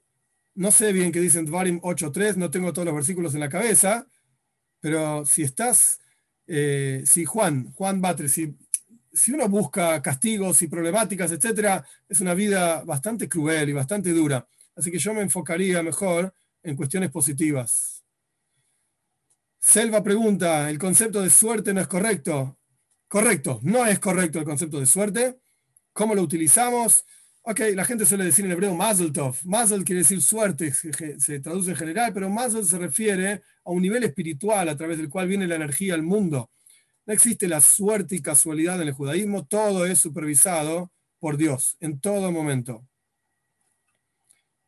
No sé bien qué dicen Dvarim 8.3, no tengo todos los versículos en la cabeza, pero si estás, eh, si Juan, Juan Batre, si, si uno busca castigos y problemáticas, etcétera, es una vida bastante cruel y bastante dura. Así que yo me enfocaría mejor en cuestiones positivas. Selva pregunta, ¿el concepto de suerte no es correcto? Correcto, no es correcto el concepto de suerte. ¿Cómo lo utilizamos? Ok, la gente suele decir en hebreo Mazel Tov. Mazel quiere decir suerte, se, traduce en general, pero Mazel se refiere a un nivel espiritual a través del cual viene la energía al mundo. No existe la suerte y casualidad en el judaísmo, todo es supervisado por Dios en todo momento.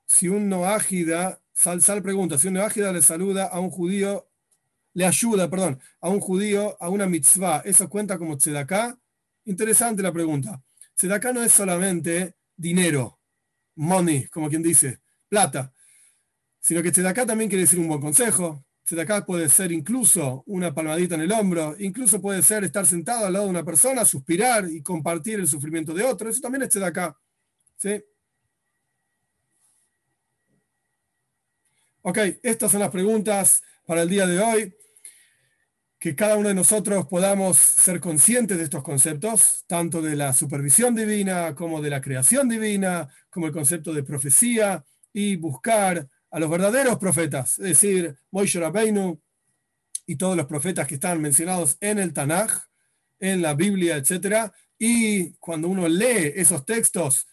Si un noágida, Sal, Sal pregunta, si un noágida le saluda a un judío le ayuda, perdón, a un judío a una mitzvah, ¿eso cuenta como tzedaká? Interesante la pregunta. Tzedaká no es solamente dinero, money, como quien dice, plata, sino que tzedaká también quiere decir un buen consejo. Tzedaká puede ser incluso una palmadita en el hombro, incluso puede ser estar sentado al lado de una persona, suspirar y compartir el sufrimiento de otro. Eso también es tzedaká. ¿Sí? Ok, estas son las preguntas para el día de hoy que cada uno de nosotros podamos ser conscientes de estos conceptos, tanto de la supervisión divina como de la creación divina, como el concepto de profecía, y buscar a los verdaderos profetas, es decir, Moishe Rabbeinu y todos los profetas que están mencionados en el Tanaj, en la Biblia, etc. Y cuando uno lee esos textos,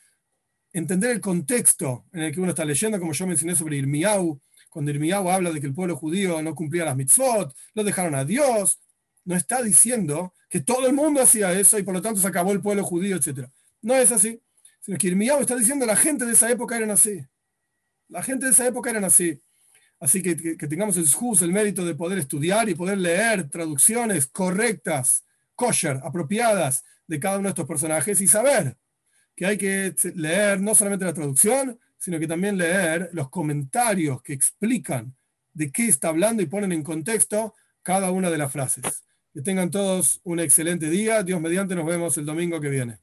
entender el contexto en el que uno está leyendo, como yo mencioné sobre Irmiau, cuando Irmiyahu habla de que el pueblo judío no cumplía las mitzvot, lo dejaron a Dios, no está diciendo que todo el mundo hacía eso y por lo tanto se acabó el pueblo judío, etc. No es así, sino que Irmiyahu está diciendo que la gente de esa época eran así. La gente de esa época eran así. Así que, que, tengamos el el mérito de poder estudiar y poder leer traducciones correctas, kosher, apropiadas de cada uno de estos personajes y saber que hay que leer no solamente la traducción, sino que también leer los comentarios que explican de qué está hablando y ponen en contexto cada una de las frases. Que tengan todos un excelente día. Dios mediante, nos vemos el domingo que viene.